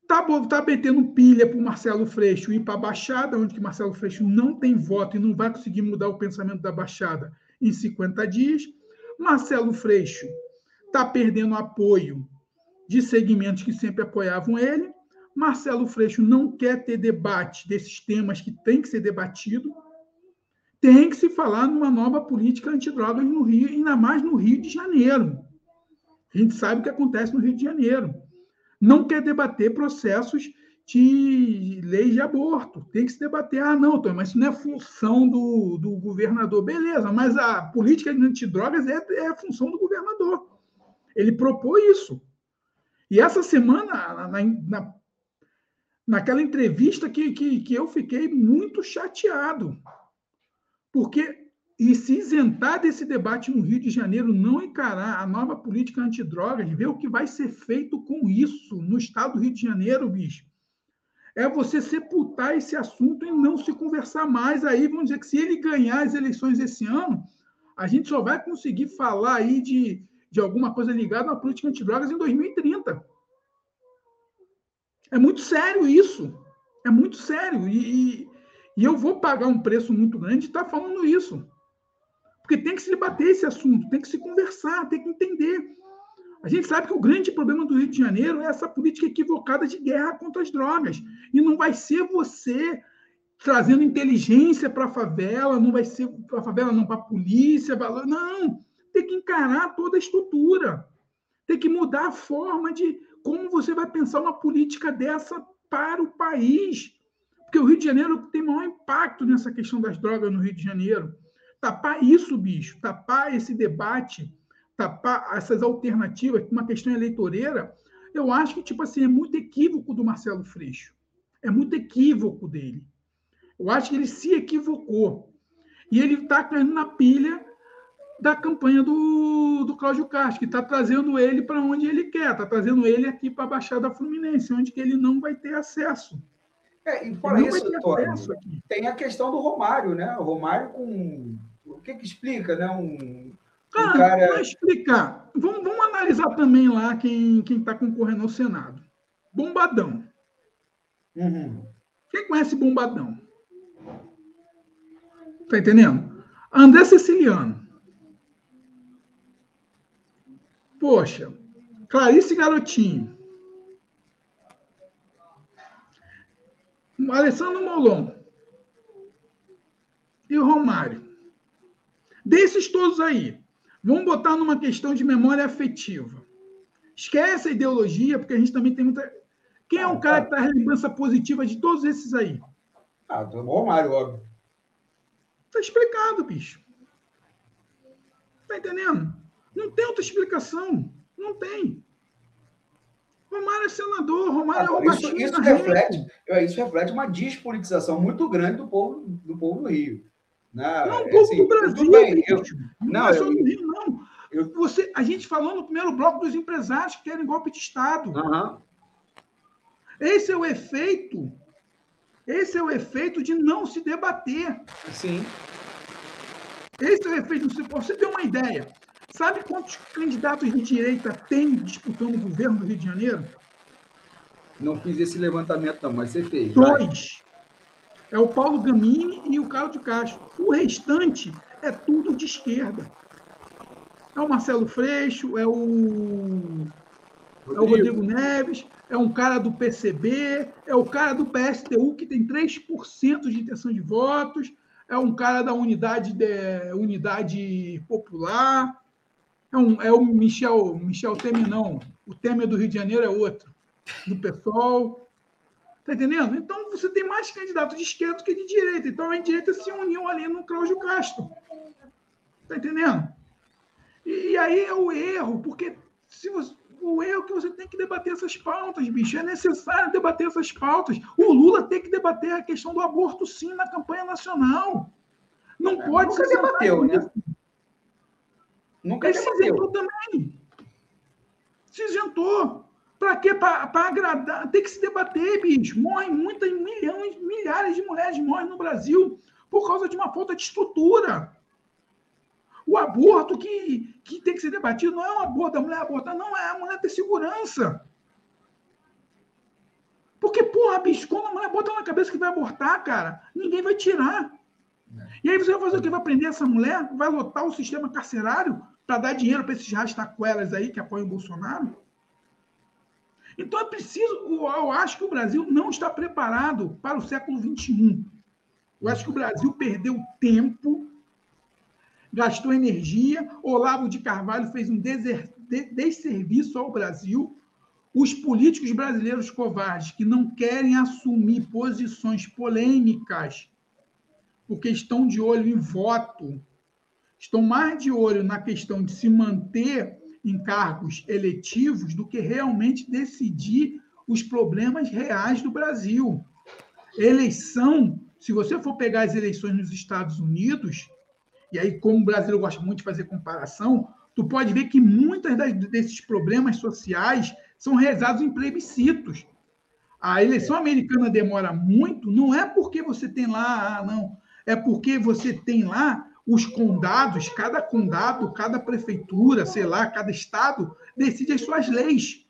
Está tá metendo pilha para o Marcelo Freixo ir para a Baixada, onde que Marcelo Freixo não tem voto e não vai conseguir mudar o pensamento da Baixada em 50 dias. Marcelo Freixo está perdendo apoio de segmentos que sempre apoiavam ele. Marcelo Freixo não quer ter debate desses temas que tem que ser debatido. Tem que se falar numa nova política antidrogas no Rio, ainda mais no Rio de Janeiro. A gente sabe o que acontece no Rio de Janeiro. Não quer debater processos de leis de aborto. Tem que se debater. Ah, não, Tom, mas isso não é função do, do governador. Beleza, mas a política antidrogas é, é a função do governador. Ele propôs isso. E essa semana, na, na, naquela entrevista que, que, que eu fiquei muito chateado, porque e se isentar desse debate no Rio de Janeiro, não encarar a nova política antidrogas, ver o que vai ser feito com isso no estado do Rio de Janeiro, bicho, é você sepultar esse assunto e não se conversar mais. Aí vamos dizer que se ele ganhar as eleições esse ano, a gente só vai conseguir falar aí de, de alguma coisa ligada à política antidrogas em 2030. É muito sério isso. É muito sério. E, e, e eu vou pagar um preço muito grande de estar falando isso. Porque tem que se debater esse assunto, tem que se conversar, tem que entender. A gente sabe que o grande problema do Rio de Janeiro é essa política equivocada de guerra contra as drogas. E não vai ser você trazendo inteligência para a favela, não vai ser para a favela, não, para a polícia. Não, tem que encarar toda a estrutura. Tem que mudar a forma de como você vai pensar uma política dessa para o país. Porque o Rio de Janeiro tem maior impacto nessa questão das drogas no Rio de Janeiro tapar isso, bicho, tapar esse debate, tapar essas alternativas, uma questão eleitoreira, eu acho que, tipo assim, é muito equívoco do Marcelo Freixo. É muito equívoco dele. Eu acho que ele se equivocou. E ele está caindo na pilha da campanha do, do Cláudio Castro, que está trazendo ele para onde ele quer, está trazendo ele aqui para a Baixada Fluminense, onde que ele não vai ter acesso. É, e fora isso, Tony, tem a questão do Romário, né? O Romário com. O que, que explica, né? Um, ah, um cara... Vamos explicar. Vamos, vamos analisar também lá quem está concorrendo ao Senado. Bombadão. Uhum. Quem conhece Bombadão? Tá entendendo? André Siciliano. Poxa, Clarice Garotinho. Alessandro Molon. E o Romário. Desses todos aí, vamos botar numa questão de memória afetiva. Esquece a ideologia, porque a gente também tem muita. Quem é o ah, cara tá. que traz a lembrança positiva de todos esses aí? Ah, o Romário, óbvio. Tá explicado, bicho. Tá entendendo? Não tem outra explicação. Não tem. Romário é senador, Romário ah, é isso, isso reflete, isso reflete uma despolitização muito grande do povo do, povo do Rio. Né? Não, o povo assim, do Brasil. Bem, eu, não, não é só do Rio, não. Eu, Você, a gente falou no primeiro bloco dos empresários que querem golpe de Estado. Uhum. Esse é o efeito. Esse é o efeito de não se debater. Sim. Esse é o efeito. Você ter uma ideia, sabe quantos candidatos de direita tem disputando o governo do Rio de Janeiro? Não fiz esse levantamento, não, mas você fez. Dois. É o Paulo Gamini e o Carlos de Castro. O restante é tudo de esquerda. É o Marcelo Freixo, é o, Rodrigo. é o Rodrigo Neves, é um cara do PCB, é o cara do PSTU, que tem 3% de intenção de votos, é um cara da unidade, de, unidade popular, é, um, é o Michel, Michel Temer, não. O Temer do Rio de Janeiro é outro, do PSOL. Está entendendo? Então você tem mais candidatos de esquerda do que de direita. Então a direita se uniu ali no Cláudio Castro. Está entendendo? E, e, aí é o erro, porque se você, o erro é que você tem que debater essas pautas, bicho. É necessário debater essas pautas. O Lula tem que debater a questão do aborto, sim, na campanha nacional. Não é, pode ser. debateu, né? Nunca Ele se isentou também. Se isentou. Para quê? Para agradar. Tem que se debater, bicho. Morrem muitas milhões, milhares de mulheres morrem no Brasil por causa de uma falta de estrutura. O aborto que, que tem que ser debatido não é o aborto da mulher abortar, não é a mulher ter segurança. Porque, porra, bicho, quando a mulher bota na cabeça que vai abortar, cara, ninguém vai tirar. E aí você vai fazer o quê? Vai prender essa mulher? Vai lotar o sistema carcerário para dar dinheiro para esses rastaquelas aí que apoiam o Bolsonaro? Então é preciso. Eu acho que o Brasil não está preparado para o século XXI. Eu acho que o Brasil perdeu tempo, gastou energia. Olavo de Carvalho fez um desserviço ao Brasil. Os políticos brasileiros covardes que não querem assumir posições polêmicas porque estão de olho em voto, estão mais de olho na questão de se manter em cargos eletivos do que realmente decidir os problemas reais do Brasil. Eleição, se você for pegar as eleições nos Estados Unidos, e aí como o Brasil gosta muito de fazer comparação, tu pode ver que muitos desses problemas sociais são realizados em plebiscitos. A eleição americana demora muito, não é porque você tem lá, ah, não, é porque você tem lá os condados, cada condado, cada prefeitura, sei lá, cada estado decide as suas leis.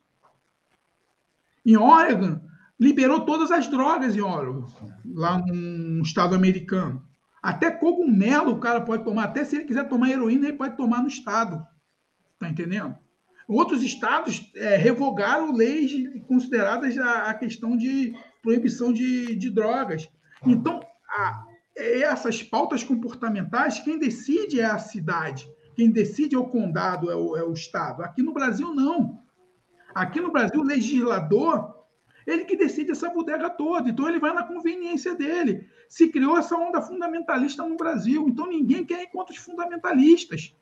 Em Oregon, liberou todas as drogas em Oregon, lá no estado americano. Até cogumelo o cara pode tomar, até se ele quiser tomar heroína, ele pode tomar no estado. Tá entendendo? Outros estados é, revogaram leis consideradas a, a questão de proibição de, de drogas. Então, a, essas pautas comportamentais, quem decide é a cidade, quem decide é o condado, é o, é o Estado. Aqui no Brasil, não. Aqui no Brasil, o legislador, ele que decide essa bodega toda, então ele vai na conveniência dele. Se criou essa onda fundamentalista no Brasil, então ninguém quer ir contra os fundamentalistas.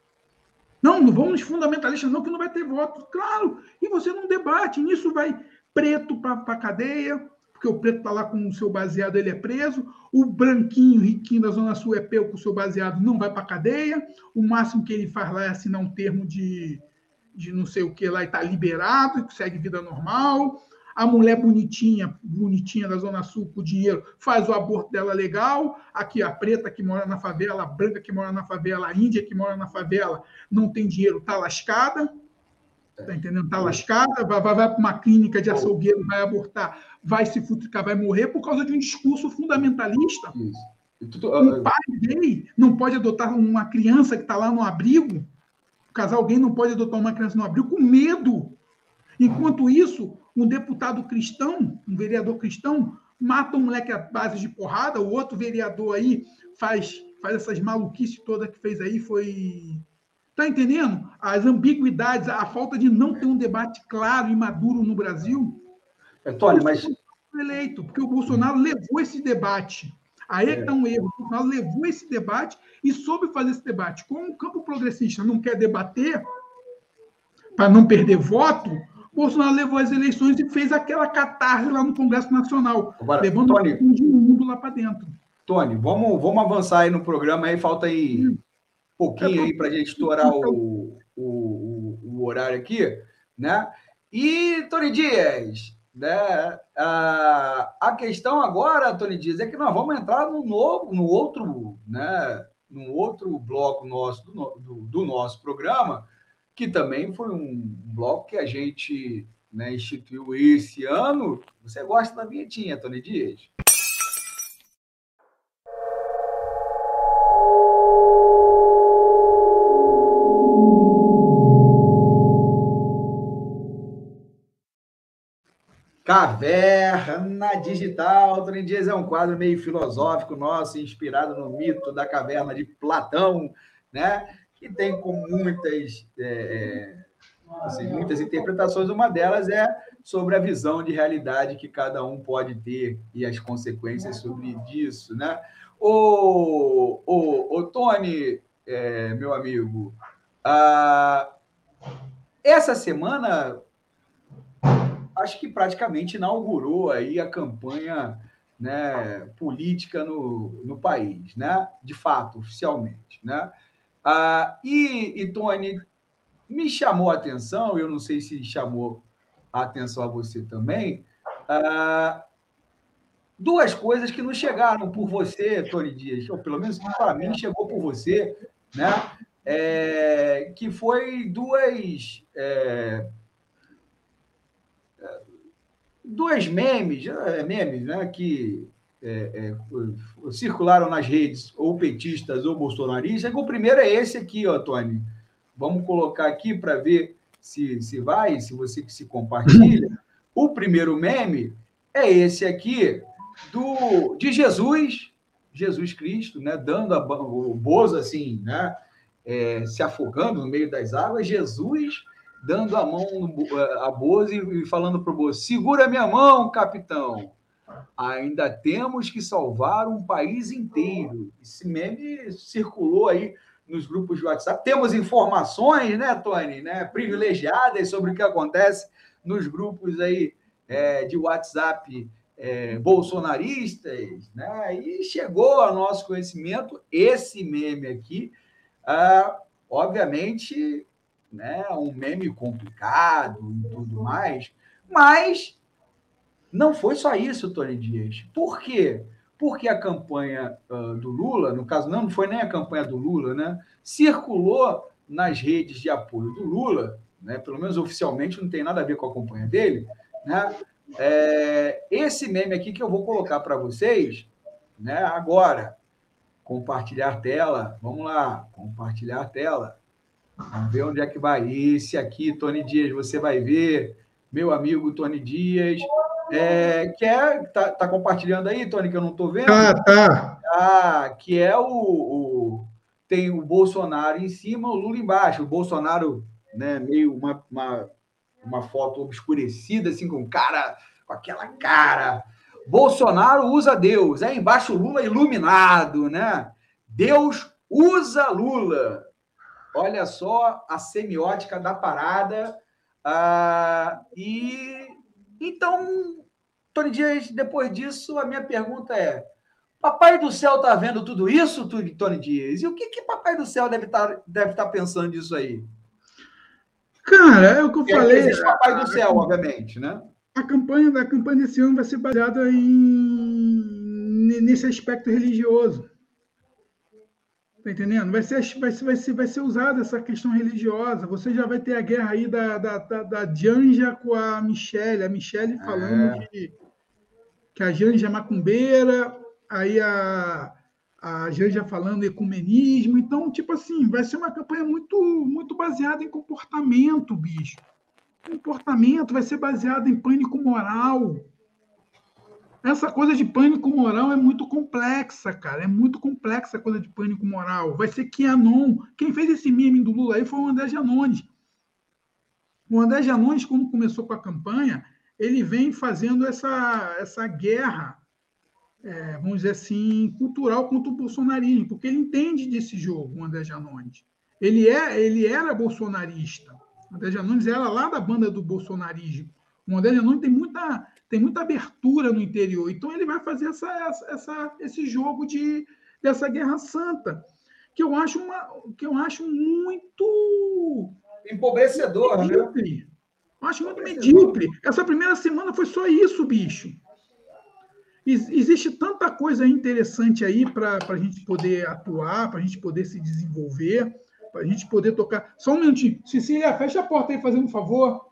Não, não vamos nos fundamentalistas, não, que não vai ter voto. Claro, e você não debate, nisso vai preto para a cadeia, porque o preto está lá com o seu baseado, ele é preso. O branquinho, riquinho da Zona Sul é pego com o seu baseado, não vai para a cadeia. O máximo que ele faz lá é assinar um termo de, de não sei o que lá e está liberado, e segue vida normal. A mulher bonitinha, bonitinha da Zona Sul com dinheiro, faz o aborto dela legal. Aqui a preta que mora na favela, a branca que mora na favela, a índia que mora na favela, não tem dinheiro, tá lascada. Tá entendendo? Tá lascada, vai, vai, vai para uma clínica de açougueiro, vai abortar, vai se futricar, vai morrer por causa de um discurso fundamentalista. Um pai gay não pode adotar uma criança que está lá no abrigo. O casal gay não pode adotar uma criança no abrigo com medo. Enquanto isso, um deputado cristão, um vereador cristão, mata um moleque à base de porrada, o outro vereador aí faz, faz essas maluquices todas que fez aí, foi Está entendendo? As ambiguidades, a falta de não ter um debate claro e maduro no Brasil. É, Tony, mas. Eleito, porque o Bolsonaro levou esse debate. Aí é. está um erro. O Bolsonaro levou esse debate e soube fazer esse debate. Como o campo progressista não quer debater para não perder voto, Bolsonaro levou as eleições e fez aquela catarse lá no Congresso Nacional, Agora, levando Tony, o mundo lá para dentro. Tony, vamos, vamos avançar aí no programa aí, falta aí pouquinho aí para a gente estourar o, o, o, horário aqui, né? E, Tony Dias, né? A, a questão agora, Tony Dias, é que nós vamos entrar no novo, no outro, né? No outro bloco nosso do, do, do nosso programa, que também foi um bloco que a gente né, instituiu esse ano. Você gosta da vinhetinha, Tony Dias? Caverna Digital. Dias é um quadro meio filosófico nosso, inspirado no mito da caverna de Platão, né? que tem com muitas, é, é, assim, muitas interpretações. Uma delas é sobre a visão de realidade que cada um pode ter e as consequências sobre isso. Né? O, o Tony, é, meu amigo, ah, essa semana acho que praticamente inaugurou aí a campanha né, política no, no país, né? De fato, oficialmente, né? Ah, e, e Tony me chamou a atenção, eu não sei se chamou a atenção a você também, ah, duas coisas que não chegaram por você, Tony Dias, ou pelo menos para mim chegou por você, né? É, que foi duas é, dois memes, é, memes né, que é, é, circularam nas redes, ou petistas ou bolsonaristas. O primeiro é esse aqui, ó, Tony. Vamos colocar aqui para ver se, se vai, se você que se compartilha. O primeiro meme é esse aqui, do, de Jesus, Jesus Cristo, né, dando a, o Bozo assim, né, é, se afogando no meio das águas. Jesus dando a mão eh, a Bozo e falando para o Bozo: segura minha mão, capitão. Ainda temos que salvar um país inteiro. Esse meme circulou aí nos grupos de WhatsApp. Temos informações, né, Tony, né, privilegiadas sobre o que acontece nos grupos aí é, de WhatsApp é, bolsonaristas, né? E chegou ao nosso conhecimento esse meme aqui. Ah, obviamente, né, um meme complicado e tudo mais, mas não foi só isso, Tony Dias. Por quê? Porque a campanha uh, do Lula, no caso, não, não foi nem a campanha do Lula, né? Circulou nas redes de apoio do Lula, né? Pelo menos oficialmente não tem nada a ver com a campanha dele, né? É, esse meme aqui que eu vou colocar para vocês, né? Agora, compartilhar tela, vamos lá, compartilhar tela. Vamos ver onde é que vai. Esse aqui, Tony Dias, você vai ver. Meu amigo Tony Dias. É, que é. Tá, tá compartilhando aí, Tony, que eu não estou vendo? Tá, tá. Ah, que é o, o, Tem o Bolsonaro em cima, o Lula embaixo. O Bolsonaro, né, meio uma, uma, uma foto obscurecida, assim, com cara, com aquela cara. Bolsonaro usa Deus. Aí embaixo o Lula iluminado, né? Deus usa Lula. Olha só a semiótica da parada. Ah, e então Tony Dias, depois disso, a minha pergunta é: Papai do céu está vendo tudo isso, Tony Dias? E o que, que Papai do céu deve estar tá, deve tá pensando disso aí? Cara, é o que eu falei. Existe Papai do céu, obviamente, né? A campanha da campanha desse ano vai ser baseada em nesse aspecto religioso. Tá entendendo? Vai ser, vai, ser, vai, ser, vai ser usada essa questão religiosa. Você já vai ter a guerra aí da, da, da, da Janja com a Michelle. A Michelle falando é. que, que a Janja é macumbeira, aí a, a Janja falando ecumenismo. Então, tipo assim, vai ser uma campanha muito, muito baseada em comportamento, bicho. Comportamento vai ser baseado em pânico moral. Essa coisa de pânico moral é muito complexa, cara. É muito complexa a coisa de pânico moral. Vai ser Kianon. Quem fez esse meme do Lula aí foi o André Janones. O André Janones, quando começou com a campanha, ele vem fazendo essa, essa guerra, é, vamos dizer assim, cultural contra o bolsonarismo, porque ele entende desse jogo, o André Janones. Ele, é, ele era bolsonarista. O André Janones era lá da banda do bolsonarismo. O André Janones tem muita tem muita abertura no interior. Então ele vai fazer essa, essa, esse jogo de, dessa guerra santa, que eu acho uma, que eu acho muito empobrecedor, né? medíocre. né? Eu acho muito medíocre. Essa primeira semana foi só isso, bicho. Existe tanta coisa interessante aí para a gente poder atuar, para a gente poder se desenvolver, para a gente poder tocar. Só um minutinho. Cecília, fecha a porta aí, fazendo um favor.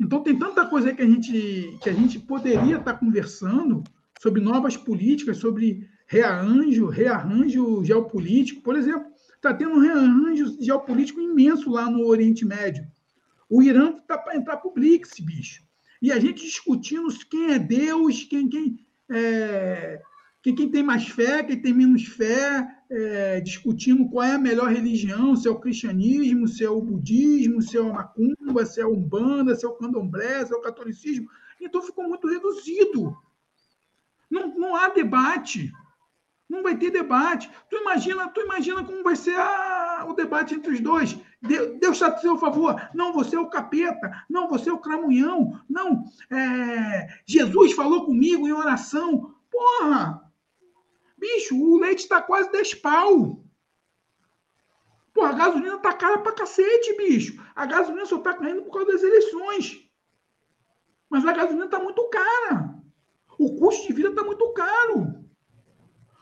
Então, tem tanta coisa que a gente, que a gente poderia estar conversando sobre novas políticas, sobre rearranjo, rearranjo geopolítico. Por exemplo, está tendo um rearranjo geopolítico imenso lá no Oriente Médio. O Irã está para entrar para o BRICS, bicho. E a gente discutindo quem é Deus, quem, quem, é, quem, quem tem mais fé, quem tem menos fé, é, discutindo qual é a melhor religião, se é o cristianismo, se é o budismo, se é a macumba, se é a umbanda, se é o candomblé, se é o catolicismo. Então ficou muito reduzido. Não, não há debate. Não vai ter debate. Tu imagina, tu imagina como vai ser a, o debate entre os dois. Deus está a seu favor. Não, você é o capeta. Não, você é o cramunhão. Não, é, Jesus falou comigo em oração. Porra! Bicho, o leite está quase 10 pau. Pô, a gasolina tá cara pra cacete, bicho. A gasolina só tá caindo por causa das eleições. Mas a gasolina tá muito cara. O custo de vida tá muito caro.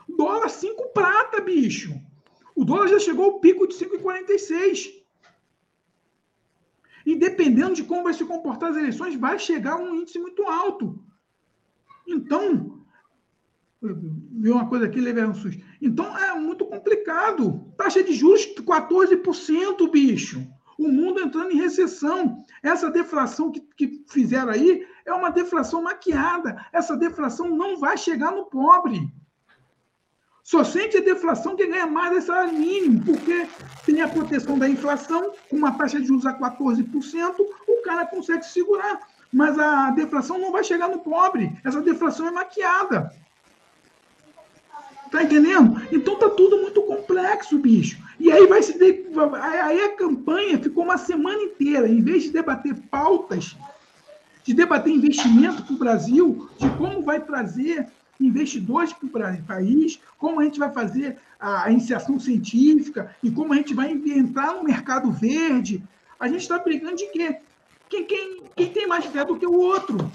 Dólar 5 prata, bicho. O dólar já chegou ao pico de 5,46. E dependendo de como vai se comportar as eleições, vai chegar a um índice muito alto. Então, vi uma coisa aqui, levei um susto. Então é muito complicado. Taxa de juros 14%, bicho. O mundo entrando em recessão. Essa deflação que, que fizeram aí é uma deflação maquiada. Essa deflação não vai chegar no pobre. Só sente a deflação que ganha mais desse salário mínimo, porque tem a proteção da inflação, com uma taxa de juros a 14%, o cara consegue segurar. Mas a deflação não vai chegar no pobre. Essa deflação é maquiada. Tá entendendo? Então tá tudo muito complexo, bicho. E aí vai se de... aí a campanha ficou uma semana inteira, em vez de debater pautas, de debater investimento para o Brasil, de como vai trazer investidores para o país, como a gente vai fazer a iniciação científica e como a gente vai entrar no mercado verde. A gente está brigando de quê? Quem, quem, quem tem mais fé do que o outro?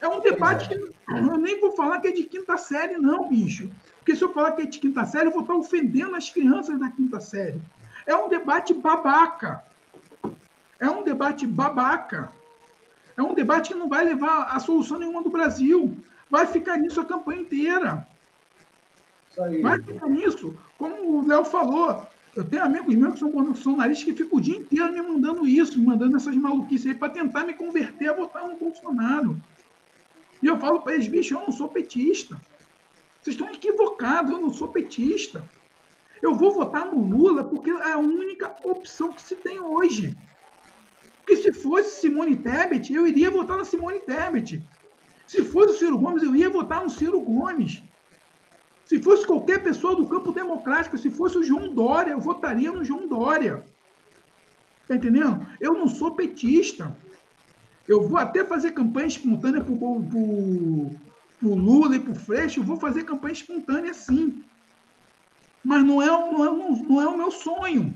É um debate que eu nem vou falar que é de quinta série, não, bicho. Porque se eu falar que é de quinta série, eu vou estar ofendendo as crianças da quinta série. É um debate babaca. É um debate babaca. É um debate que não vai levar a solução nenhuma do Brasil. Vai ficar nisso a campanha inteira. Vai ficar nisso. Como o Léo falou, eu tenho amigos meus que são bolsonaristas que ficam o dia inteiro me mandando isso, me mandando essas maluquices aí para tentar me converter a votar no Bolsonaro. E eu falo para eles, bicho, eu não sou petista. Vocês estão equivocados, eu não sou petista. Eu vou votar no Lula porque é a única opção que se tem hoje. Porque se fosse Simone Tebet, eu iria votar na Simone Tebet. Se fosse o Ciro Gomes, eu ia votar no Ciro Gomes. Se fosse qualquer pessoa do campo democrático, se fosse o João Dória, eu votaria no João Dória. Está entendendo? Eu não sou petista. Eu vou até fazer campanha espontânea para o Lula e para Freixo, eu vou fazer campanha espontânea sim. Mas não é, não, é, não é o meu sonho.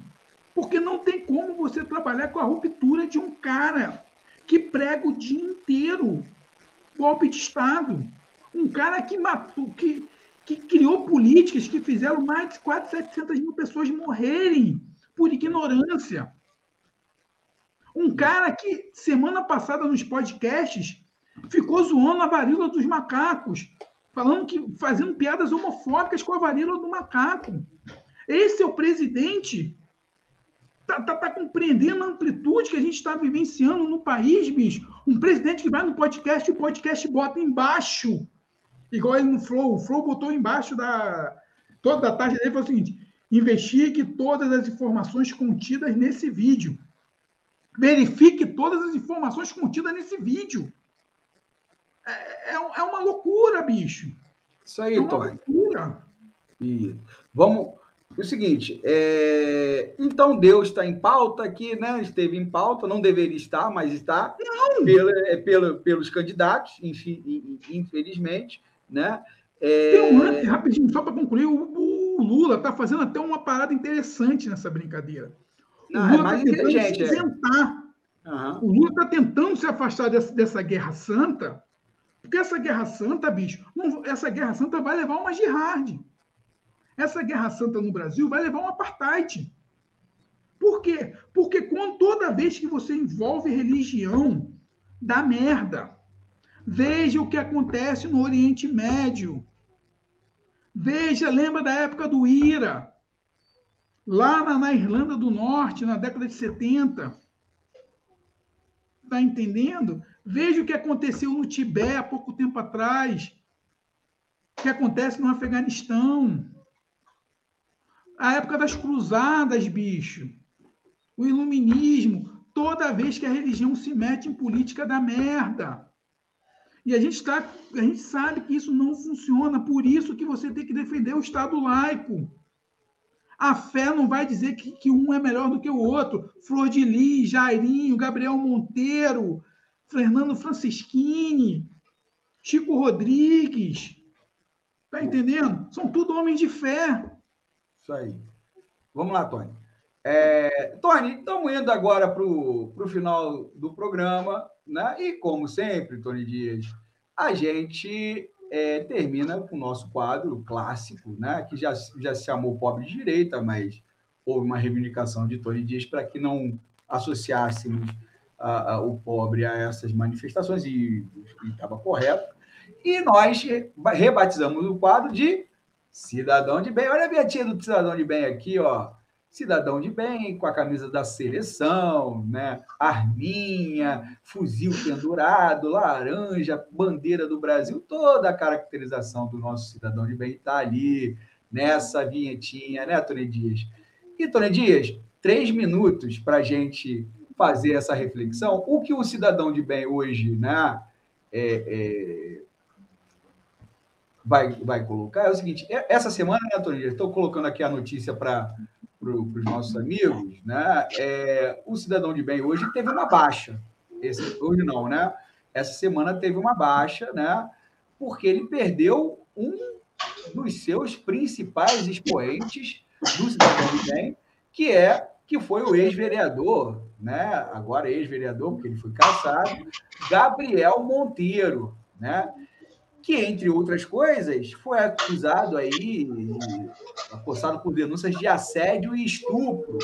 Porque não tem como você trabalhar com a ruptura de um cara que prega o dia inteiro golpe de Estado. Um cara que matou, que, que criou políticas que fizeram mais de 400, 700 mil pessoas morrerem por ignorância. Um cara que, semana passada, nos podcasts, ficou zoando a varíola dos macacos, falando que fazendo piadas homofóbicas com a varíola do macaco. Esse é o presidente. Está tá, tá compreendendo a amplitude que a gente está vivenciando no país, bicho. Um presidente que vai no podcast e o podcast bota embaixo. Igual ele no Flow. O Flow botou embaixo da. Toda a tarde dele foi o seguinte: investigue todas as informações contidas nesse vídeo. Verifique todas as informações contidas nesse vídeo. É, é, é uma loucura, bicho. Isso aí, é Tony. Loucura. E vamos. O seguinte, é... então Deus está em pauta aqui, né? Esteve em pauta, não deveria estar, mas está pela, é, pela, pelos candidatos, infelizmente, né? É... Tem um lance, rapidinho, só para concluir, o, o Lula está fazendo até uma parada interessante nessa brincadeira. Não, o Lula é mais tá inteligente. Se isentar. É. Uhum. O Lula está tentando se afastar dessa, dessa guerra santa, porque essa guerra santa, bicho, não, essa guerra santa vai levar uma jihad. Essa guerra santa no Brasil vai levar um apartheid. Por quê? Porque quando, toda vez que você envolve religião, dá merda. Veja o que acontece no Oriente Médio. Veja, lembra da época do IRA. Lá na, na Irlanda do Norte, na década de 70. Está entendendo? Veja o que aconteceu no Tibete há pouco tempo atrás. O que acontece no Afeganistão. A época das cruzadas, bicho. O iluminismo. Toda vez que a religião se mete em política da merda. E a gente, tá, a gente sabe que isso não funciona. Por isso que você tem que defender o Estado laico. A fé não vai dizer que, que um é melhor do que o outro. Flor de Lis, Jairinho, Gabriel Monteiro, Fernando Francischini, Chico Rodrigues. Tá entendendo? São tudo homens de fé. Isso aí. Vamos lá, Tony. É, Tony, estamos indo agora para o final do programa, né? E como sempre, Tony Dias, a gente é, termina com o nosso quadro clássico, né? Que já, já se chamou Pobre de Direita, mas houve uma reivindicação de Tony Dias para que não associássemos a, a, o pobre a essas manifestações, e estava correto. E nós rebatizamos o quadro de Cidadão de bem. Olha a vietinha do cidadão de bem aqui, ó. Cidadão de bem, com a camisa da seleção, né? Arminha, fuzil pendurado, laranja, bandeira do Brasil, toda a caracterização do nosso cidadão de bem está ali, nessa vinhetinha, né, Tony Dias? E, Tony Dias, três minutos para a gente fazer essa reflexão. O que o cidadão de bem hoje, né? É, é, vai, vai colocar é o seguinte: é, essa semana, né, Antônio, estou colocando aqui a notícia para pro, os nossos amigos, né? É, o cidadão de bem hoje teve uma baixa. Esse, hoje não, né? Essa semana teve uma baixa, né? Porque ele perdeu um dos seus principais expoentes do cidadão de bem, que é que foi o ex-vereador, né? Agora ex-vereador, porque ele foi caçado, Gabriel Monteiro, né? que, entre outras coisas, foi acusado aí, acosado por denúncias de assédio e estupro.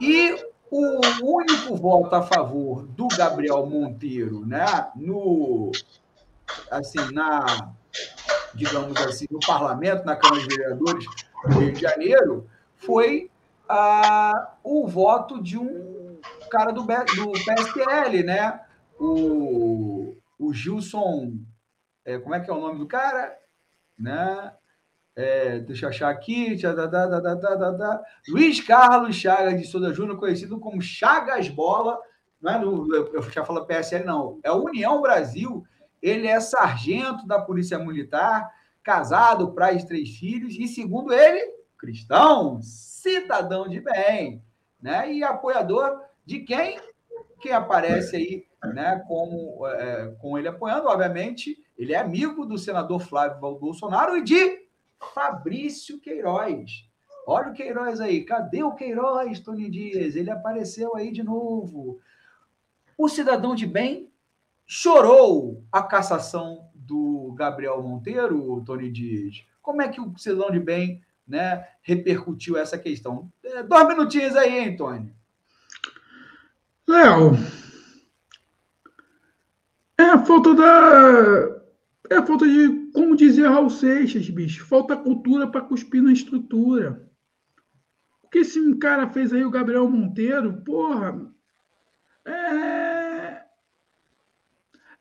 E o único voto a favor do Gabriel Monteiro, né, no assim, na digamos assim, no parlamento, na Câmara de Vereadores do Rio de Janeiro, foi ah, o voto de um cara do, do PSL, né? O, o Gilson é, como é que é o nome do cara? Né? É, deixa eu achar aqui. Luiz Carlos Chagas de Souza Júnior, conhecido como Chagas Bola. Não é no, eu já falo PSL, não. É União Brasil. Ele é sargento da Polícia Militar, casado, pai de três filhos, e segundo ele, cristão, cidadão de bem, né? E apoiador de quem? que aparece aí né, com, é, com ele apoiando. Obviamente, ele é amigo do senador Flávio Bolsonaro e de Fabrício Queiroz. Olha o Queiroz aí. Cadê o Queiroz, Tony Dias? Ele apareceu aí de novo. O cidadão de bem chorou a cassação do Gabriel Monteiro, Tony Dias. Como é que o cidadão de bem né, repercutiu essa questão? É, dois minutinhos aí, hein, Tony? Léo, é a falta da. É a falta de, como dizia Raul Seixas, bicho, falta cultura para cuspir na estrutura. O que esse cara fez aí, o Gabriel Monteiro, porra, é.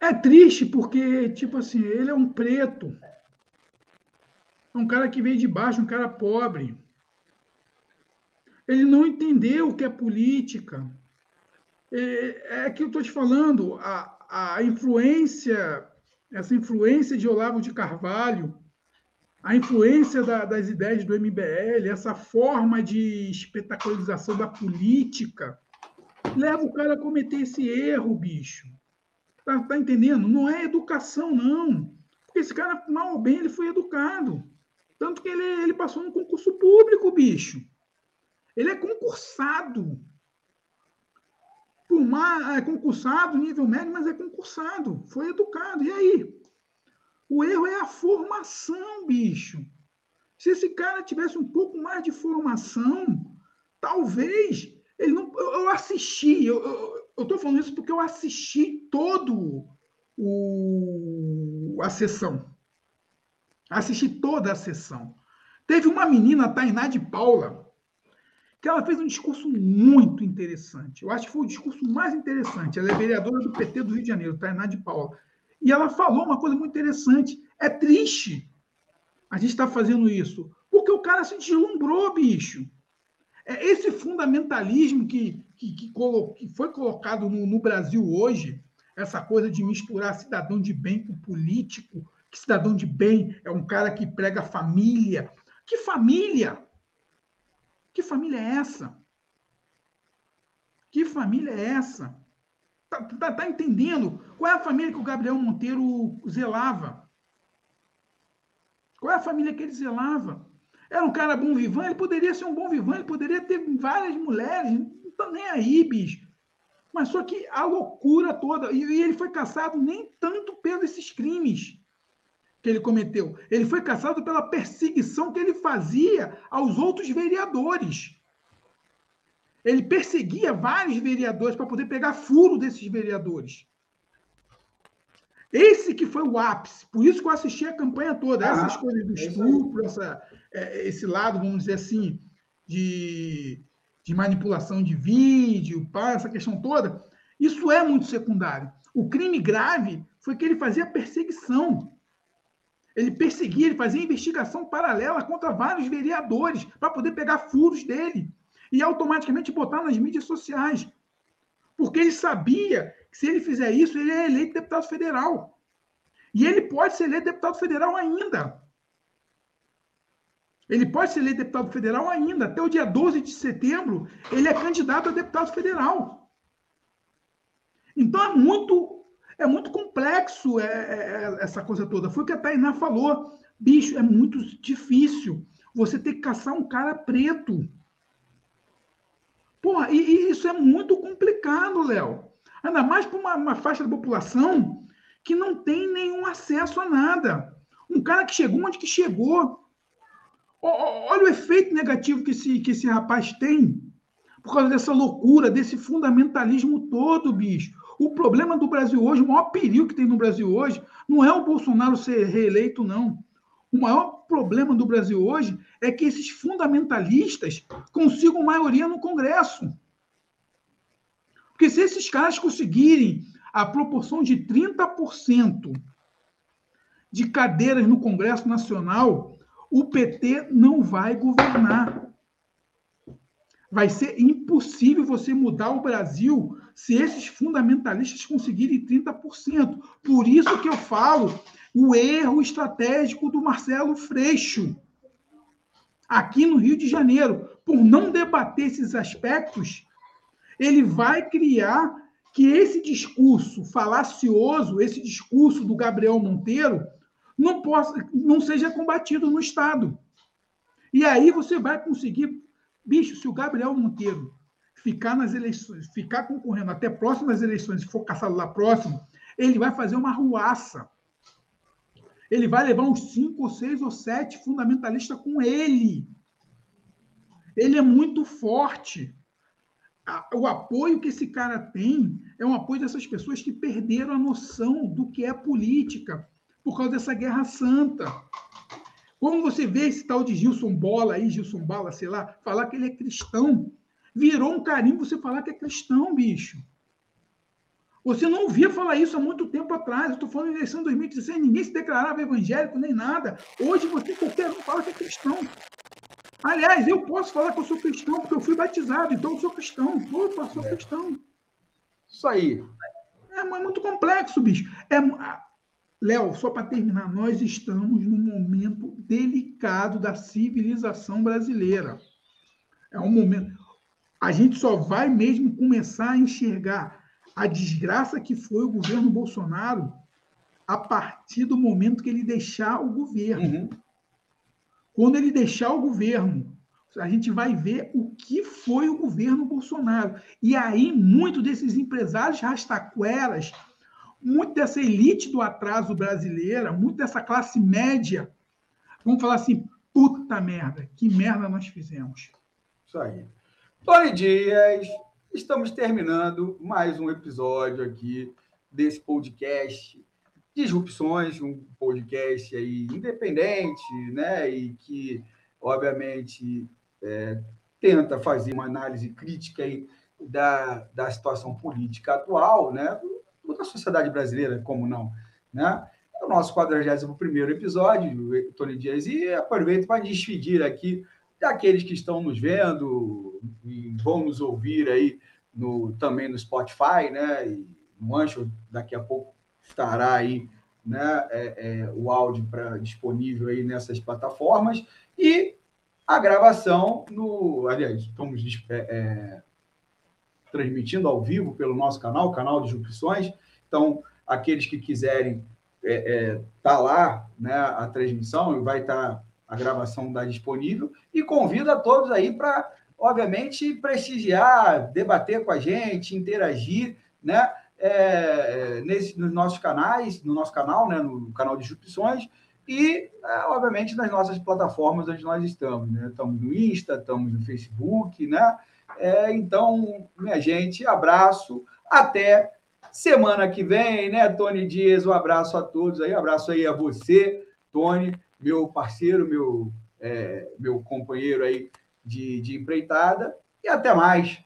É triste porque, tipo assim, ele é um preto. É um cara que veio de baixo, um cara pobre. Ele não entendeu o que é política. É, é que eu estou te falando, a, a influência, essa influência de Olavo de Carvalho, a influência da, das ideias do MBL, essa forma de espetacularização da política, leva o cara a cometer esse erro, bicho. Tá, tá entendendo? Não é educação, não. Porque esse cara, mal ou bem, ele foi educado. Tanto que ele, ele passou no concurso público, bicho. Ele é concursado. É concursado, nível médio, mas é concursado. Foi educado. E aí? O erro é a formação, bicho. Se esse cara tivesse um pouco mais de formação, talvez ele não. Eu, eu assisti, eu estou falando isso porque eu assisti todo o, a sessão. Assisti toda a sessão. Teve uma menina, Tainá de Paula, que ela fez um discurso muito interessante. Eu acho que foi o discurso mais interessante. Ela é vereadora do PT do Rio de Janeiro, Tainá de Paula. E ela falou uma coisa muito interessante. É triste a gente estar tá fazendo isso, porque o cara se deslumbrou, bicho. É esse fundamentalismo que, que, que, colo, que foi colocado no, no, Brasil hoje, essa coisa de misturar cidadão de bem com político, que cidadão de bem é um cara que prega família. Que família? Que família é essa? Que família é essa? Tá, tá, tá, entendendo? Qual é a família que o Gabriel Monteiro zelava? Qual é a família que ele zelava? Era um cara bom vivant, ele poderia ser um bom vivant, ele poderia ter várias mulheres, não tá nem aí, bicho. Mas só que a loucura toda, e, e ele foi caçado nem tanto pelos esses crimes que ele cometeu. Ele foi caçado pela perseguição que ele fazia aos outros vereadores. Ele perseguia vários vereadores para poder pegar furo desses vereadores. Esse que foi o ápice. Por isso que eu assisti a campanha toda. Ah, Essas coisas do é estupro, essa, é, esse lado, vamos dizer assim, de, de manipulação de vídeo, pá, essa questão toda, isso é muito secundário. O crime grave foi que ele fazia perseguição. Ele perseguia, ele fazia investigação paralela contra vários vereadores para poder pegar furos dele e automaticamente botar nas mídias sociais. Porque ele sabia que se ele fizer isso, ele é eleito deputado federal. E ele pode ser eleito deputado federal ainda. Ele pode ser eleito deputado federal ainda. Até o dia 12 de setembro, ele é candidato a deputado federal. Então é muito é muito complexo é, é, é, essa coisa toda. Foi o que a Tainá falou. Bicho, é muito difícil você ter que caçar um cara preto. Porra, e, e isso é muito complicado, Léo. Ainda mais para uma, uma faixa da população que não tem nenhum acesso a nada. Um cara que chegou onde que chegou. Olha o efeito negativo que esse, que esse rapaz tem por causa dessa loucura, desse fundamentalismo todo, bicho. O problema do Brasil hoje, o maior perigo que tem no Brasil hoje, não é o Bolsonaro ser reeleito, não. O maior problema do Brasil hoje é que esses fundamentalistas consigam maioria no Congresso. Porque se esses caras conseguirem a proporção de 30% de cadeiras no Congresso Nacional, o PT não vai governar. Vai ser impossível você mudar o Brasil se esses fundamentalistas conseguirem 30%. Por isso que eu falo o erro estratégico do Marcelo Freixo, aqui no Rio de Janeiro, por não debater esses aspectos, ele vai criar que esse discurso falacioso, esse discurso do Gabriel Monteiro, não, possa, não seja combatido no Estado. E aí você vai conseguir. Bicho, se o Gabriel Monteiro ficar nas eleições, ficar concorrendo até próximas eleições, se for caçado lá próximo, ele vai fazer uma ruaça. Ele vai levar uns cinco ou seis ou sete fundamentalistas com ele. Ele é muito forte. O apoio que esse cara tem é um apoio dessas pessoas que perderam a noção do que é política por causa dessa guerra santa. Como você vê esse tal de Gilson Bola aí, Gilson Bala, sei lá, falar que ele é cristão, virou um carinho você falar que é cristão, bicho. Você não ouvia falar isso há muito tempo atrás. Eu estou falando de eleição de 2016, ninguém se declarava evangélico nem nada. Hoje você qualquer um fala que é cristão. Aliás, eu posso falar que eu sou cristão porque eu fui batizado, então eu sou cristão. Opa, sou é. cristão. Isso aí. É, é muito complexo, bicho. É, Léo, só para terminar, nós estamos num momento delicado da civilização brasileira. É um momento. A gente só vai mesmo começar a enxergar a desgraça que foi o governo Bolsonaro a partir do momento que ele deixar o governo. Uhum. Quando ele deixar o governo, a gente vai ver o que foi o governo Bolsonaro. E aí, muito desses empresários rastaqueras muito dessa elite do atraso brasileira, muito dessa classe média, vamos falar assim, puta merda, que merda nós fizemos. Isso aí. Tony Dias, estamos terminando mais um episódio aqui desse podcast Disrupções, um podcast aí independente, né, e que, obviamente, é, tenta fazer uma análise crítica aí da, da situação política atual, né, da sociedade brasileira, como não, né? É o nosso 41 episódio, Tony Dias, e aproveito para despedir aqui daqueles que estão nos vendo e vão nos ouvir aí no, também no Spotify, né? E no Ancho, daqui a pouco estará aí né, é, é, o áudio pra, disponível aí nessas plataformas e a gravação no. Aliás, estamos é, é transmitindo ao vivo pelo nosso canal, canal de Disrupções. Então, aqueles que quiserem é, é, tá lá, né, a transmissão, vai estar tá, a gravação da disponível, e convido a todos aí para, obviamente, prestigiar, debater com a gente, interagir, né, é, nesse, nos nossos canais, no nosso canal, né, no canal de Disrupções, e, é, obviamente, nas nossas plataformas onde nós estamos. Né? Estamos no Insta, estamos no Facebook, né? É, então, minha gente, abraço, até semana que vem, né, Tony Dias? Um abraço a todos aí, um abraço aí a você, Tony, meu parceiro, meu, é, meu companheiro aí de, de empreitada, e até mais.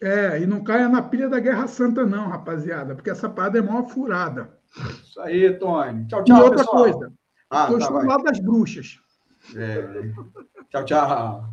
É, e não caia na pilha da Guerra Santa, não, rapaziada, porque essa parada é mó furada. Isso aí, Tony. Tchau, tchau. E outra pessoal. coisa, ah, tá, estou do lado das bruxas. É. Tchau, tchau.